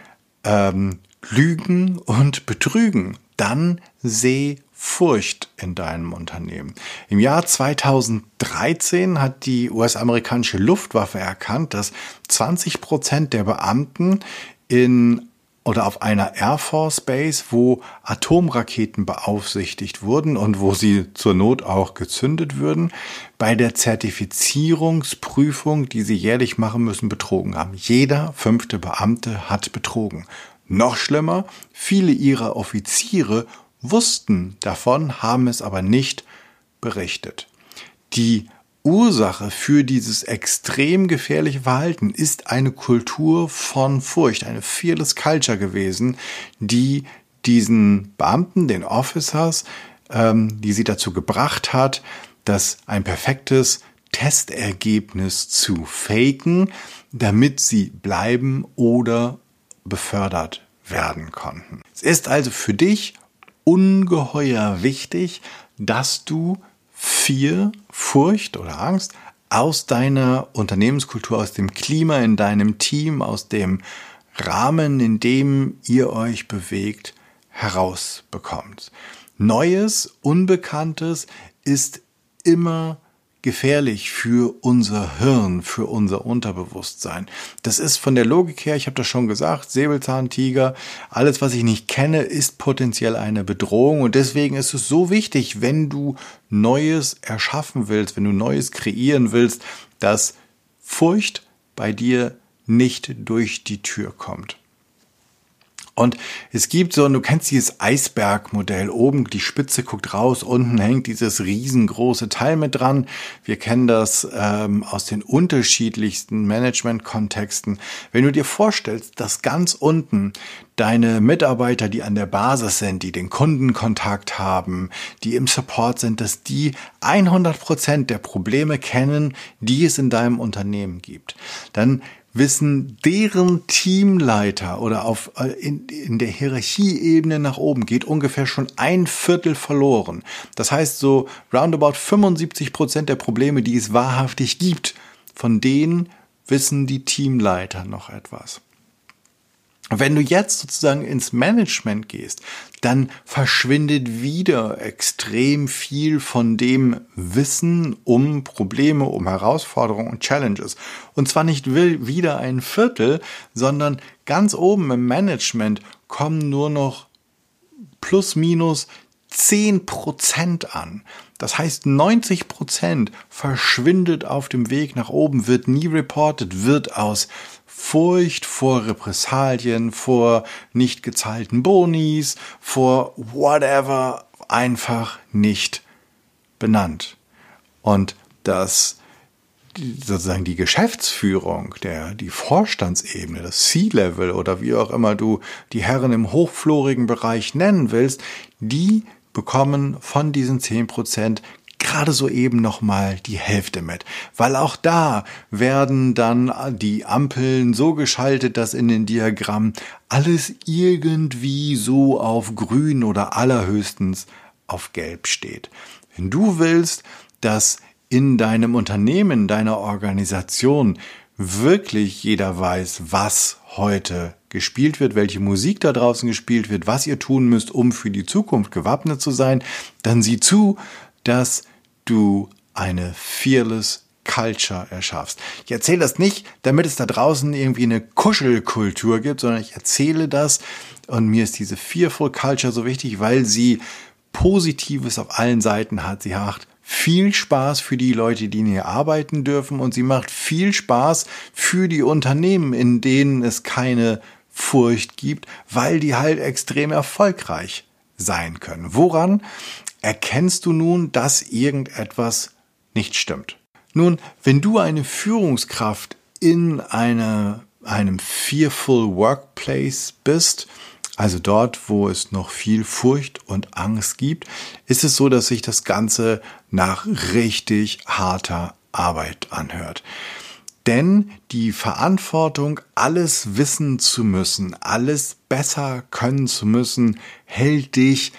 ähm, lügen und betrügen, dann seh Furcht in deinem Unternehmen. Im Jahr 2013 hat die US-amerikanische Luftwaffe erkannt, dass 20 Prozent der Beamten in oder auf einer Air Force Base, wo Atomraketen beaufsichtigt wurden und wo sie zur Not auch gezündet würden, bei der Zertifizierungsprüfung, die sie jährlich machen müssen, betrogen haben. Jeder fünfte Beamte hat betrogen. Noch schlimmer, viele ihrer Offiziere wussten davon, haben es aber nicht berichtet. Die Ursache für dieses extrem gefährliche Verhalten ist eine Kultur von Furcht, eine fearless Culture gewesen, die diesen Beamten, den Officers, ähm, die sie dazu gebracht hat, dass ein perfektes Testergebnis zu faken, damit sie bleiben oder befördert werden konnten. Es ist also für dich ungeheuer wichtig, dass du vier Furcht oder Angst aus deiner Unternehmenskultur, aus dem Klima in deinem Team, aus dem Rahmen, in dem ihr euch bewegt, herausbekommt. Neues, Unbekanntes ist immer gefährlich für unser Hirn, für unser Unterbewusstsein. Das ist von der Logik her, ich habe das schon gesagt, Säbelzahntiger, alles, was ich nicht kenne, ist potenziell eine Bedrohung und deswegen ist es so wichtig, wenn du Neues erschaffen willst, wenn du Neues kreieren willst, dass Furcht bei dir nicht durch die Tür kommt. Und es gibt so, du kennst dieses Eisbergmodell. Oben die Spitze guckt raus, unten hängt dieses riesengroße Teil mit dran. Wir kennen das ähm, aus den unterschiedlichsten Management-Kontexten. Wenn du dir vorstellst, dass ganz unten deine Mitarbeiter, die an der Basis sind, die den Kundenkontakt haben, die im Support sind, dass die 100 Prozent der Probleme kennen, die es in deinem Unternehmen gibt, dann wissen deren Teamleiter oder auf, äh, in, in der Hierarchieebene nach oben geht ungefähr schon ein Viertel verloren. Das heißt, so roundabout 75 Prozent der Probleme, die es wahrhaftig gibt, von denen wissen die Teamleiter noch etwas. Wenn du jetzt sozusagen ins Management gehst, dann verschwindet wieder extrem viel von dem Wissen um Probleme, um Herausforderungen und Challenges. Und zwar nicht wieder ein Viertel, sondern ganz oben im Management kommen nur noch plus minus 10 Prozent an. Das heißt, 90 Prozent verschwindet auf dem Weg nach oben, wird nie reported, wird aus Furcht vor Repressalien, vor nicht gezahlten Bonis, vor whatever einfach nicht benannt. Und das sozusagen die Geschäftsführung, der, die Vorstandsebene, das C-Level oder wie auch immer du die Herren im hochflorigen Bereich nennen willst, die bekommen von diesen zehn Prozent gerade so eben noch mal die Hälfte mit, weil auch da werden dann die Ampeln so geschaltet, dass in den Diagrammen alles irgendwie so auf grün oder allerhöchstens auf gelb steht. Wenn du willst, dass in deinem Unternehmen, deiner Organisation wirklich jeder weiß, was heute gespielt wird, welche Musik da draußen gespielt wird, was ihr tun müsst, um für die Zukunft gewappnet zu sein, dann sieh zu, dass du eine fearless Culture erschaffst. Ich erzähle das nicht, damit es da draußen irgendwie eine Kuschelkultur gibt, sondern ich erzähle das und mir ist diese Fearful Culture so wichtig, weil sie Positives auf allen Seiten hat. Sie macht viel Spaß für die Leute, die hier arbeiten dürfen und sie macht viel Spaß für die Unternehmen, in denen es keine Furcht gibt, weil die halt extrem erfolgreich sein können. Woran erkennst du nun, dass irgendetwas nicht stimmt? Nun, wenn du eine Führungskraft in eine, einem Fearful Workplace bist, also dort, wo es noch viel Furcht und Angst gibt, ist es so, dass sich das Ganze nach richtig harter Arbeit anhört. Denn die Verantwortung, alles wissen zu müssen, alles besser können zu müssen, hält dich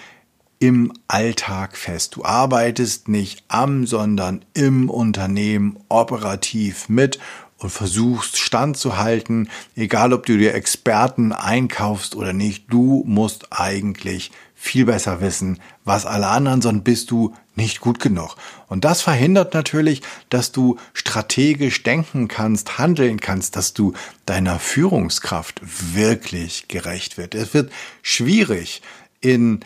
im Alltag fest. Du arbeitest nicht am, sondern im Unternehmen operativ mit und versuchst standzuhalten, egal ob du dir Experten einkaufst oder nicht, du musst eigentlich viel besser wissen, was alle anderen, sonst bist du nicht gut genug. Und das verhindert natürlich, dass du strategisch denken kannst, handeln kannst, dass du deiner Führungskraft wirklich gerecht wird. Es wird schwierig in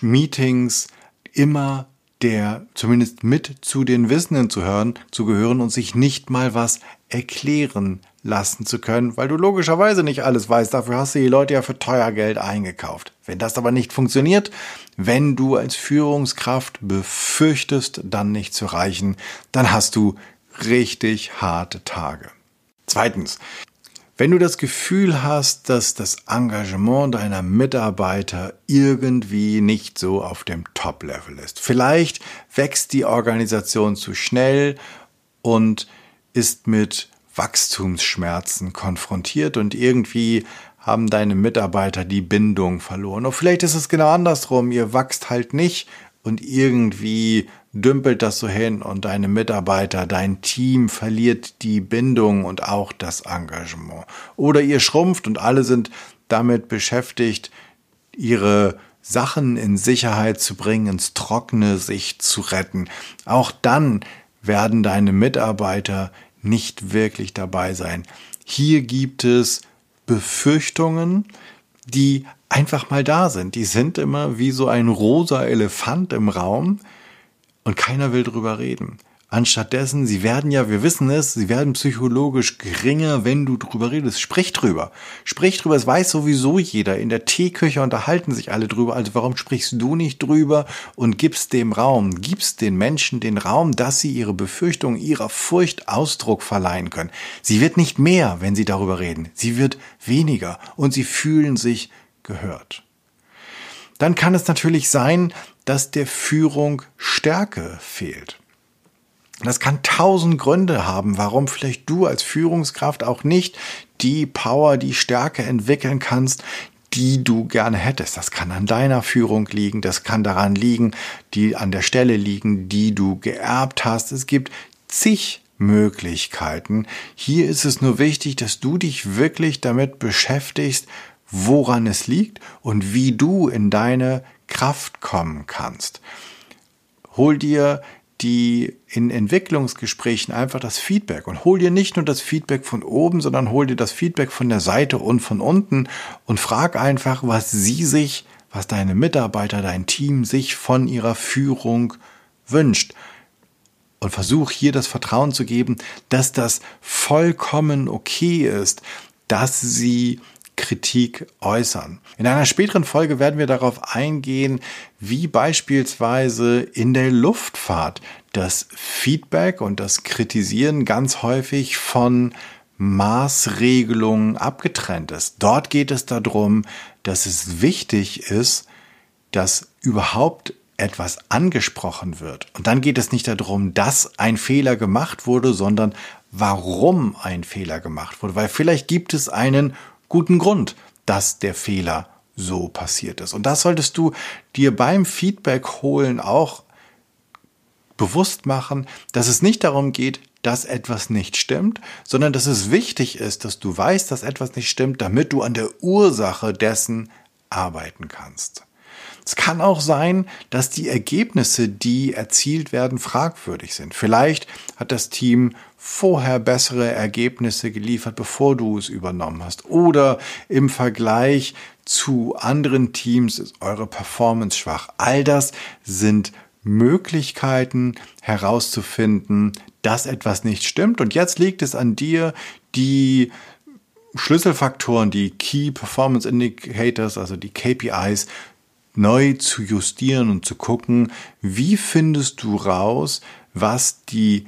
Meetings immer der zumindest mit zu den Wissenden zu hören, zu gehören und sich nicht mal was erklären lassen zu können, weil du logischerweise nicht alles weißt. Dafür hast du die Leute ja für teuer Geld eingekauft. Wenn das aber nicht funktioniert, wenn du als Führungskraft befürchtest, dann nicht zu reichen, dann hast du richtig harte Tage. Zweitens, wenn du das Gefühl hast, dass das Engagement deiner Mitarbeiter irgendwie nicht so auf dem Top-Level ist, vielleicht wächst die Organisation zu schnell und ist mit Wachstumsschmerzen konfrontiert und irgendwie haben deine Mitarbeiter die Bindung verloren. Und vielleicht ist es genau andersrum. Ihr wachst halt nicht und irgendwie dümpelt das so hin und deine Mitarbeiter, dein Team verliert die Bindung und auch das Engagement. Oder ihr schrumpft und alle sind damit beschäftigt, ihre Sachen in Sicherheit zu bringen, ins Trockene sich zu retten. Auch dann werden deine Mitarbeiter nicht wirklich dabei sein. Hier gibt es Befürchtungen, die einfach mal da sind. Die sind immer wie so ein rosa Elefant im Raum und keiner will drüber reden. Anstattdessen, sie werden ja, wir wissen es, sie werden psychologisch geringer, wenn du drüber redest. Sprich drüber. Sprich drüber, es weiß sowieso jeder. In der Teeküche unterhalten sich alle drüber. Also warum sprichst du nicht drüber und gibst dem Raum, gibst den Menschen den Raum, dass sie ihre Befürchtungen, ihrer Furcht Ausdruck verleihen können. Sie wird nicht mehr, wenn sie darüber reden. Sie wird weniger und sie fühlen sich gehört. Dann kann es natürlich sein, dass der Führung Stärke fehlt. Das kann tausend Gründe haben, warum vielleicht du als Führungskraft auch nicht die Power, die Stärke entwickeln kannst, die du gerne hättest. Das kann an deiner Führung liegen, das kann daran liegen, die an der Stelle liegen, die du geerbt hast. Es gibt zig Möglichkeiten. Hier ist es nur wichtig, dass du dich wirklich damit beschäftigst, woran es liegt und wie du in deine Kraft kommen kannst. Hol dir die in Entwicklungsgesprächen einfach das Feedback und hol dir nicht nur das Feedback von oben, sondern hol dir das Feedback von der Seite und von unten und frag einfach, was sie sich, was deine Mitarbeiter, dein Team sich von ihrer Führung wünscht. Und versuch hier das Vertrauen zu geben, dass das vollkommen okay ist, dass sie Kritik äußern. In einer späteren Folge werden wir darauf eingehen, wie beispielsweise in der Luftfahrt das Feedback und das Kritisieren ganz häufig von Maßregelungen abgetrennt ist. Dort geht es darum, dass es wichtig ist, dass überhaupt etwas angesprochen wird. Und dann geht es nicht darum, dass ein Fehler gemacht wurde, sondern warum ein Fehler gemacht wurde. Weil vielleicht gibt es einen guten Grund, dass der Fehler so passiert ist. Und das solltest du dir beim Feedback holen auch bewusst machen, dass es nicht darum geht, dass etwas nicht stimmt, sondern dass es wichtig ist, dass du weißt, dass etwas nicht stimmt, damit du an der Ursache dessen arbeiten kannst. Es kann auch sein, dass die Ergebnisse, die erzielt werden, fragwürdig sind. Vielleicht hat das Team vorher bessere Ergebnisse geliefert, bevor du es übernommen hast. Oder im Vergleich zu anderen Teams ist eure Performance schwach. All das sind Möglichkeiten herauszufinden, dass etwas nicht stimmt. Und jetzt liegt es an dir, die Schlüsselfaktoren, die Key Performance Indicators, also die KPIs, neu zu justieren und zu gucken, wie findest du raus, was die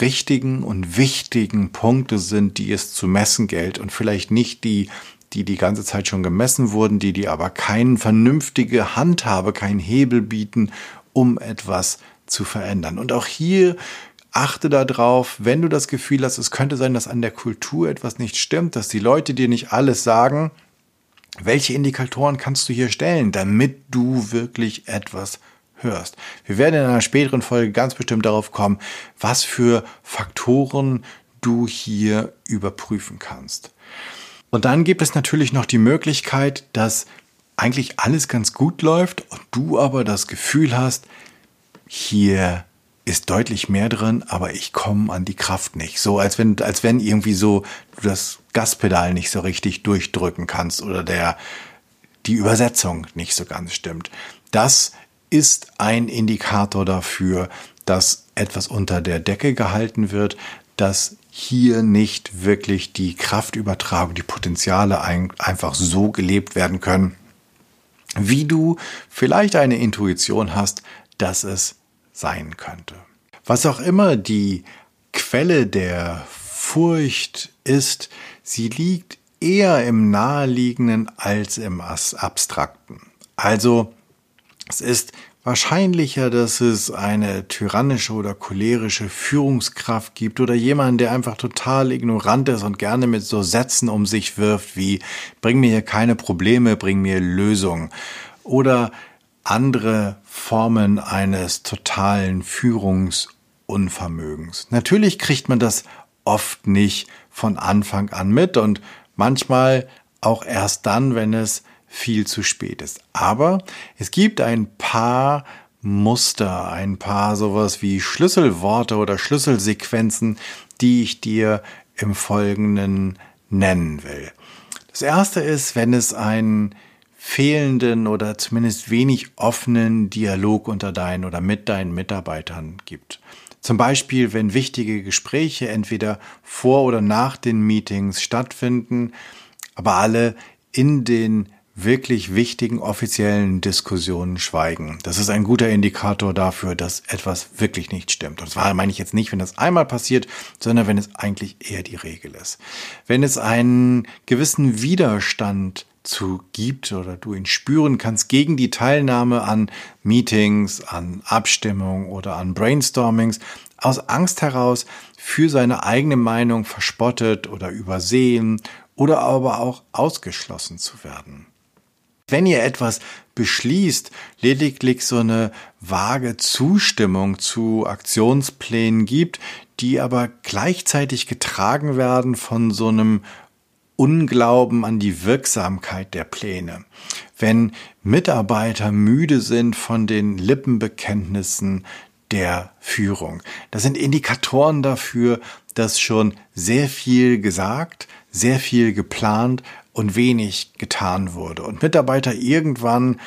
richtigen und wichtigen Punkte sind, die es zu messen gilt und vielleicht nicht die, die die ganze Zeit schon gemessen wurden, die die aber keine vernünftige Handhabe, keinen Hebel bieten, um etwas zu verändern. Und auch hier achte darauf, wenn du das Gefühl hast, es könnte sein, dass an der Kultur etwas nicht stimmt, dass die Leute dir nicht alles sagen, welche Indikatoren kannst du hier stellen, damit du wirklich etwas hörst? Wir werden in einer späteren Folge ganz bestimmt darauf kommen, was für Faktoren du hier überprüfen kannst. Und dann gibt es natürlich noch die Möglichkeit, dass eigentlich alles ganz gut läuft und du aber das Gefühl hast, hier ist deutlich mehr drin, aber ich komme an die Kraft nicht. So als wenn, als wenn irgendwie so du das Gaspedal nicht so richtig durchdrücken kannst oder der, die Übersetzung nicht so ganz stimmt. Das ist ein Indikator dafür, dass etwas unter der Decke gehalten wird, dass hier nicht wirklich die Kraftübertragung, die Potenziale ein, einfach so gelebt werden können, wie du vielleicht eine Intuition hast, dass es sein könnte. Was auch immer die Quelle der Furcht ist, sie liegt eher im Naheliegenden als im Abstrakten. Also es ist wahrscheinlicher, dass es eine tyrannische oder cholerische Führungskraft gibt oder jemanden, der einfach total ignorant ist und gerne mit so Sätzen um sich wirft wie bring mir hier keine Probleme, bring mir Lösungen oder andere Formen eines totalen Führungsunvermögens. Natürlich kriegt man das oft nicht von Anfang an mit und manchmal auch erst dann, wenn es viel zu spät ist. Aber es gibt ein paar Muster, ein paar sowas wie Schlüsselworte oder Schlüsselsequenzen, die ich dir im Folgenden nennen will. Das erste ist, wenn es einen fehlenden oder zumindest wenig offenen Dialog unter deinen oder mit deinen Mitarbeitern gibt. Zum Beispiel, wenn wichtige Gespräche entweder vor oder nach den Meetings stattfinden, aber alle in den wirklich wichtigen offiziellen Diskussionen schweigen. Das ist ein guter Indikator dafür, dass etwas wirklich nicht stimmt. Und zwar meine ich jetzt nicht, wenn das einmal passiert, sondern wenn es eigentlich eher die Regel ist. Wenn es einen gewissen Widerstand zu gibt oder du ihn spüren kannst gegen die Teilnahme an Meetings, an Abstimmungen oder an Brainstormings, aus Angst heraus für seine eigene Meinung verspottet oder übersehen oder aber auch ausgeschlossen zu werden. Wenn ihr etwas beschließt, lediglich so eine vage Zustimmung zu Aktionsplänen gibt, die aber gleichzeitig getragen werden von so einem Unglauben an die Wirksamkeit der Pläne. Wenn Mitarbeiter müde sind von den Lippenbekenntnissen der Führung. Das sind Indikatoren dafür, dass schon sehr viel gesagt, sehr viel geplant, und wenig getan wurde. Und Mitarbeiter irgendwann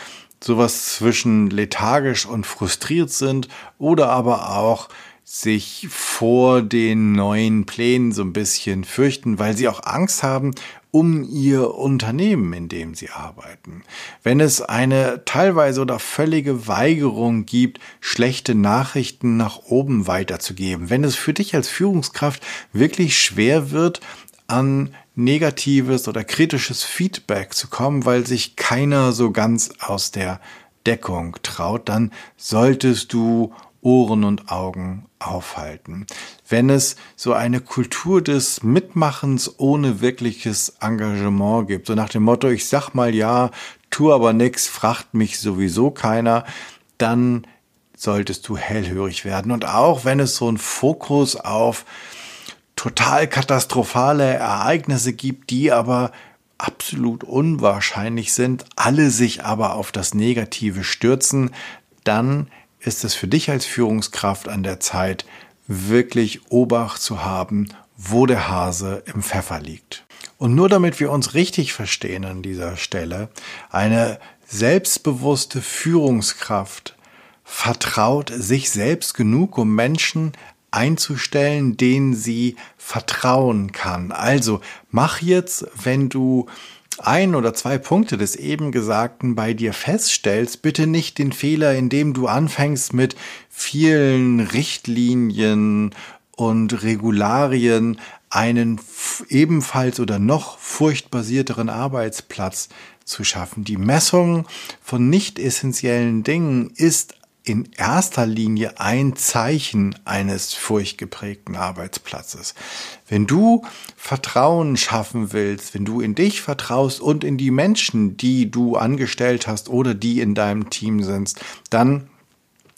sowas zwischen lethargisch und frustriert sind oder aber auch sich vor den neuen Plänen so ein bisschen fürchten, weil sie auch Angst haben um ihr Unternehmen, in dem sie arbeiten. Wenn es eine teilweise oder völlige Weigerung gibt, schlechte Nachrichten nach oben weiterzugeben, wenn es für dich als Führungskraft wirklich schwer wird, an negatives oder kritisches Feedback zu kommen, weil sich keiner so ganz aus der Deckung traut, dann solltest du Ohren und Augen aufhalten. Wenn es so eine Kultur des Mitmachens ohne wirkliches Engagement gibt, so nach dem Motto, ich sag mal ja, tu aber nix, fragt mich sowieso keiner, dann solltest du hellhörig werden. Und auch wenn es so ein Fokus auf total katastrophale Ereignisse gibt, die aber absolut unwahrscheinlich sind, alle sich aber auf das Negative stürzen, dann ist es für dich als Führungskraft an der Zeit, wirklich Obacht zu haben, wo der Hase im Pfeffer liegt. Und nur damit wir uns richtig verstehen an dieser Stelle, eine selbstbewusste Führungskraft vertraut sich selbst genug, um Menschen einzustellen, denen sie vertrauen kann. Also mach jetzt, wenn du ein oder zwei Punkte des eben Gesagten bei dir feststellst, bitte nicht den Fehler, indem du anfängst mit vielen Richtlinien und Regularien einen ebenfalls oder noch furchtbasierteren Arbeitsplatz zu schaffen. Die Messung von nicht essentiellen Dingen ist in erster Linie ein Zeichen eines furchtgeprägten Arbeitsplatzes. Wenn du Vertrauen schaffen willst, wenn du in dich vertraust und in die Menschen, die du angestellt hast oder die in deinem Team sind, dann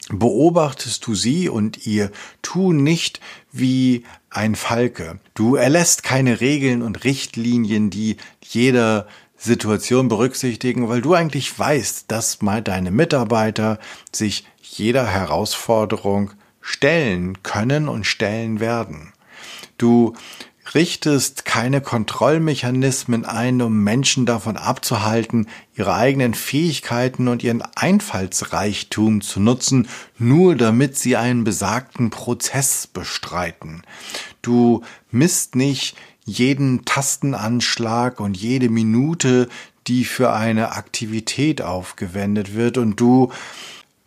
beobachtest du sie und ihr tun nicht wie ein Falke. Du erlässt keine Regeln und Richtlinien, die jeder Situation berücksichtigen, weil du eigentlich weißt, dass mal deine Mitarbeiter sich jeder Herausforderung stellen können und stellen werden. Du richtest keine Kontrollmechanismen ein, um Menschen davon abzuhalten, ihre eigenen Fähigkeiten und ihren Einfallsreichtum zu nutzen, nur damit sie einen besagten Prozess bestreiten. Du misst nicht jeden Tastenanschlag und jede Minute, die für eine Aktivität aufgewendet wird und du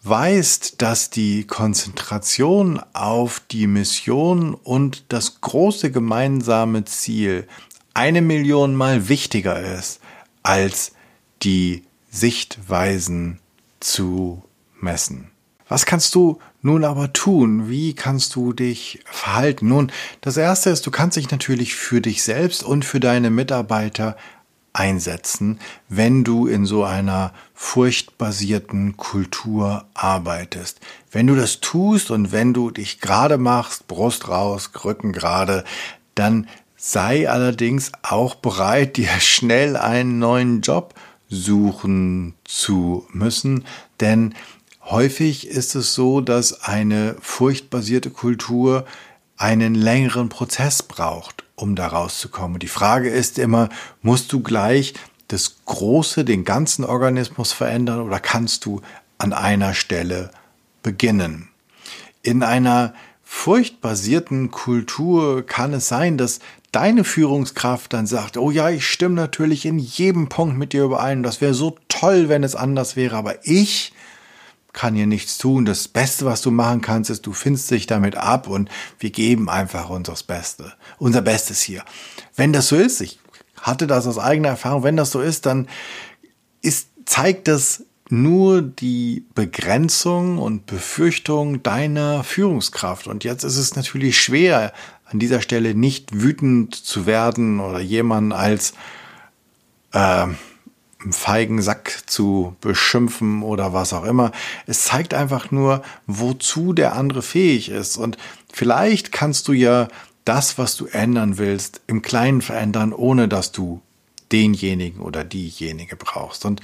weißt, dass die Konzentration auf die Mission und das große gemeinsame Ziel eine Million Mal wichtiger ist, als die Sichtweisen zu messen. Was kannst du nun aber tun? Wie kannst du dich verhalten? Nun, das Erste ist, du kannst dich natürlich für dich selbst und für deine Mitarbeiter einsetzen, wenn du in so einer furchtbasierten Kultur arbeitest. Wenn du das tust und wenn du dich gerade machst, Brust raus, Rücken gerade, dann sei allerdings auch bereit, dir schnell einen neuen Job suchen zu müssen, denn häufig ist es so, dass eine furchtbasierte Kultur einen längeren Prozess braucht, um da rauszukommen. Die Frage ist immer, musst du gleich das Große, den ganzen Organismus verändern oder kannst du an einer Stelle beginnen? In einer furchtbasierten Kultur kann es sein, dass deine Führungskraft dann sagt, oh ja, ich stimme natürlich in jedem Punkt mit dir überein, das wäre so toll, wenn es anders wäre, aber ich kann hier nichts tun. Das Beste, was du machen kannst, ist, du findest dich damit ab und wir geben einfach unser Beste, unser Bestes hier. Wenn das so ist, ich hatte das aus eigener Erfahrung, wenn das so ist, dann ist, zeigt das nur die Begrenzung und Befürchtung deiner Führungskraft. Und jetzt ist es natürlich schwer, an dieser Stelle nicht wütend zu werden oder jemanden als äh, feigen Sack zu beschimpfen oder was auch immer. Es zeigt einfach nur, wozu der andere fähig ist. Und vielleicht kannst du ja das, was du ändern willst, im Kleinen verändern, ohne dass du denjenigen oder diejenige brauchst. Und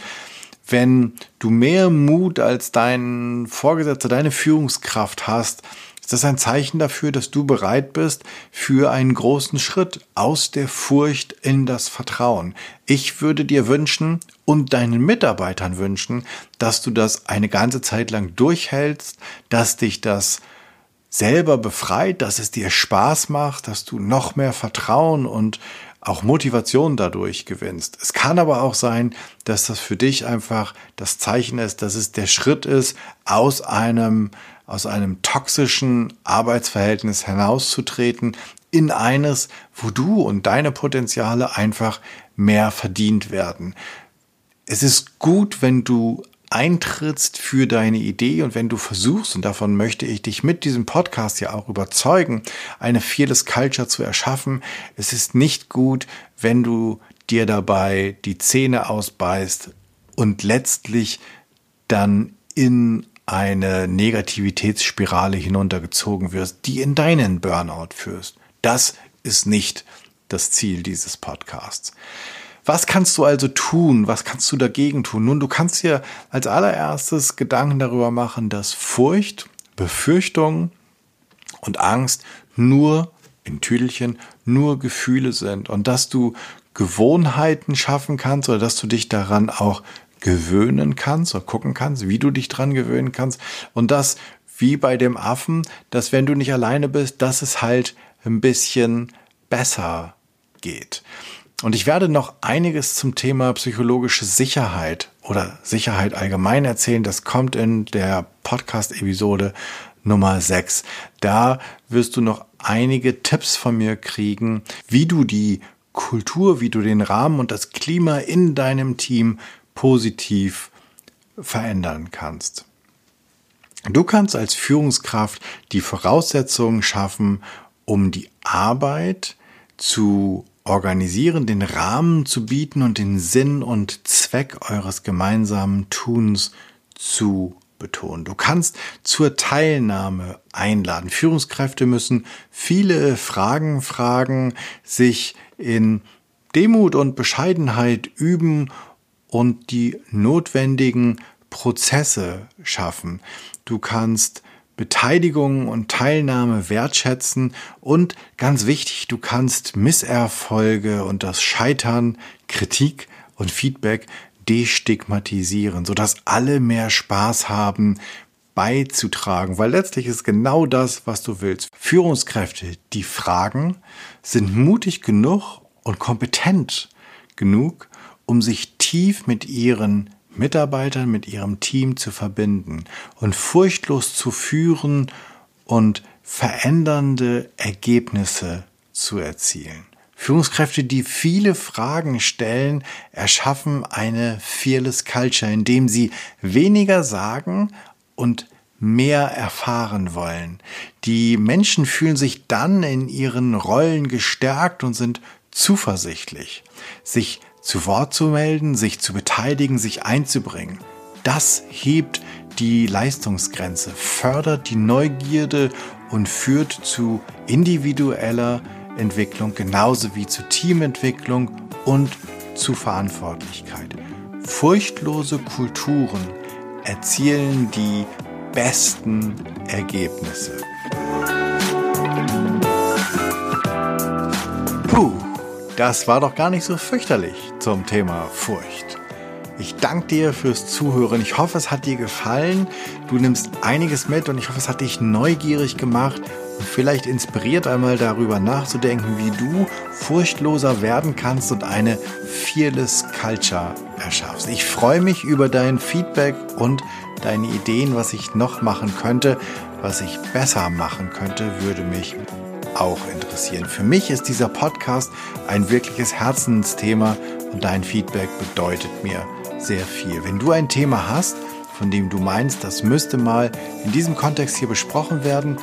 wenn du mehr Mut als dein Vorgesetzter, deine Führungskraft hast, ist das ein Zeichen dafür, dass du bereit bist für einen großen Schritt aus der Furcht in das Vertrauen. Ich würde dir wünschen und deinen Mitarbeitern wünschen, dass du das eine ganze Zeit lang durchhältst, dass dich das selber befreit, dass es dir Spaß macht, dass du noch mehr Vertrauen und auch Motivation dadurch gewinnst. Es kann aber auch sein, dass das für dich einfach das Zeichen ist, dass es der Schritt ist, aus einem, aus einem toxischen Arbeitsverhältnis hinauszutreten in eines, wo du und deine Potenziale einfach mehr verdient werden. Es ist gut, wenn du eintrittst für deine Idee und wenn du versuchst, und davon möchte ich dich mit diesem Podcast ja auch überzeugen, eine Fearless Culture zu erschaffen, es ist nicht gut, wenn du dir dabei die Zähne ausbeißt und letztlich dann in eine Negativitätsspirale hinuntergezogen wirst, die in deinen Burnout führst. Das ist nicht das Ziel dieses Podcasts. Was kannst du also tun? Was kannst du dagegen tun? Nun, du kannst dir als allererstes Gedanken darüber machen, dass Furcht, Befürchtung und Angst nur in Tüdelchen nur Gefühle sind und dass du Gewohnheiten schaffen kannst oder dass du dich daran auch gewöhnen kannst oder gucken kannst, wie du dich dran gewöhnen kannst und das wie bei dem Affen, dass wenn du nicht alleine bist, dass es halt ein bisschen besser geht. Und ich werde noch einiges zum Thema psychologische Sicherheit oder Sicherheit allgemein erzählen. Das kommt in der Podcast-Episode Nummer 6. Da wirst du noch einige Tipps von mir kriegen, wie du die Kultur, wie du den Rahmen und das Klima in deinem Team positiv verändern kannst. Du kannst als Führungskraft die Voraussetzungen schaffen, um die Arbeit zu organisieren, den Rahmen zu bieten und den Sinn und Zweck eures gemeinsamen Tuns zu betonen. Du kannst zur Teilnahme einladen. Führungskräfte müssen viele Fragen fragen, sich in Demut und Bescheidenheit üben und die notwendigen Prozesse schaffen. Du kannst Beteiligung und Teilnahme wertschätzen und ganz wichtig, du kannst Misserfolge und das Scheitern, Kritik und Feedback destigmatisieren, sodass alle mehr Spaß haben, beizutragen, weil letztlich ist genau das, was du willst. Führungskräfte, die fragen, sind mutig genug und kompetent genug, um sich tief mit ihren Mitarbeitern, mit ihrem Team zu verbinden und furchtlos zu führen und verändernde Ergebnisse zu erzielen. Führungskräfte, die viele Fragen stellen, erschaffen eine Fearless Culture, indem sie weniger sagen und mehr erfahren wollen. Die Menschen fühlen sich dann in ihren Rollen gestärkt und sind zuversichtlich, sich zu Wort zu melden, sich zu beteiligen, sich einzubringen. Das hebt die Leistungsgrenze, fördert die Neugierde und führt zu individueller Entwicklung genauso wie zu Teamentwicklung und zu Verantwortlichkeit. Furchtlose Kulturen erzielen die besten Ergebnisse. Puh, das war doch gar nicht so fürchterlich zum Thema Furcht. Ich danke dir fürs Zuhören. Ich hoffe, es hat dir gefallen. Du nimmst einiges mit und ich hoffe, es hat dich neugierig gemacht und vielleicht inspiriert einmal darüber nachzudenken, wie du furchtloser werden kannst und eine Fearless Culture erschaffst. Ich freue mich über dein Feedback und deine Ideen, was ich noch machen könnte, was ich besser machen könnte, würde mich auch interessieren. Für mich ist dieser Podcast ein wirkliches Herzensthema und dein Feedback bedeutet mir sehr viel. Wenn du ein Thema hast, von dem du meinst, das müsste mal in diesem Kontext hier besprochen werden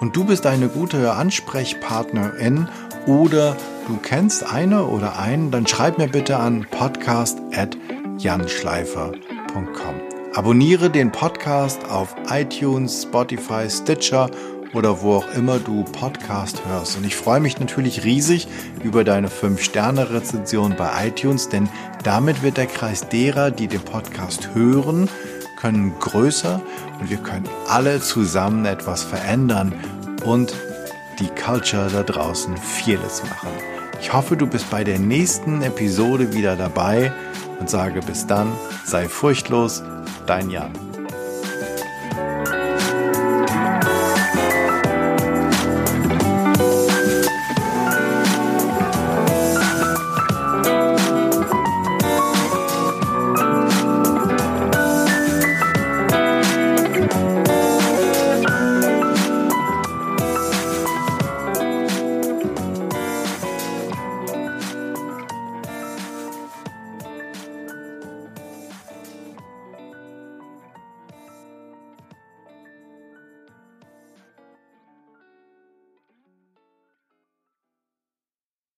und du bist eine gute Ansprechpartnerin oder du kennst eine oder einen, dann schreib mir bitte an podcast@janschleifer.com. Abonniere den Podcast auf iTunes, Spotify, Stitcher oder wo auch immer du Podcast hörst. Und ich freue mich natürlich riesig über deine 5-Sterne-Rezension bei iTunes, denn damit wird der Kreis derer, die den Podcast hören, können größer und wir können alle zusammen etwas verändern und die Culture da draußen fearless machen. Ich hoffe, du bist bei der nächsten Episode wieder dabei und sage bis dann, sei furchtlos, dein Jan.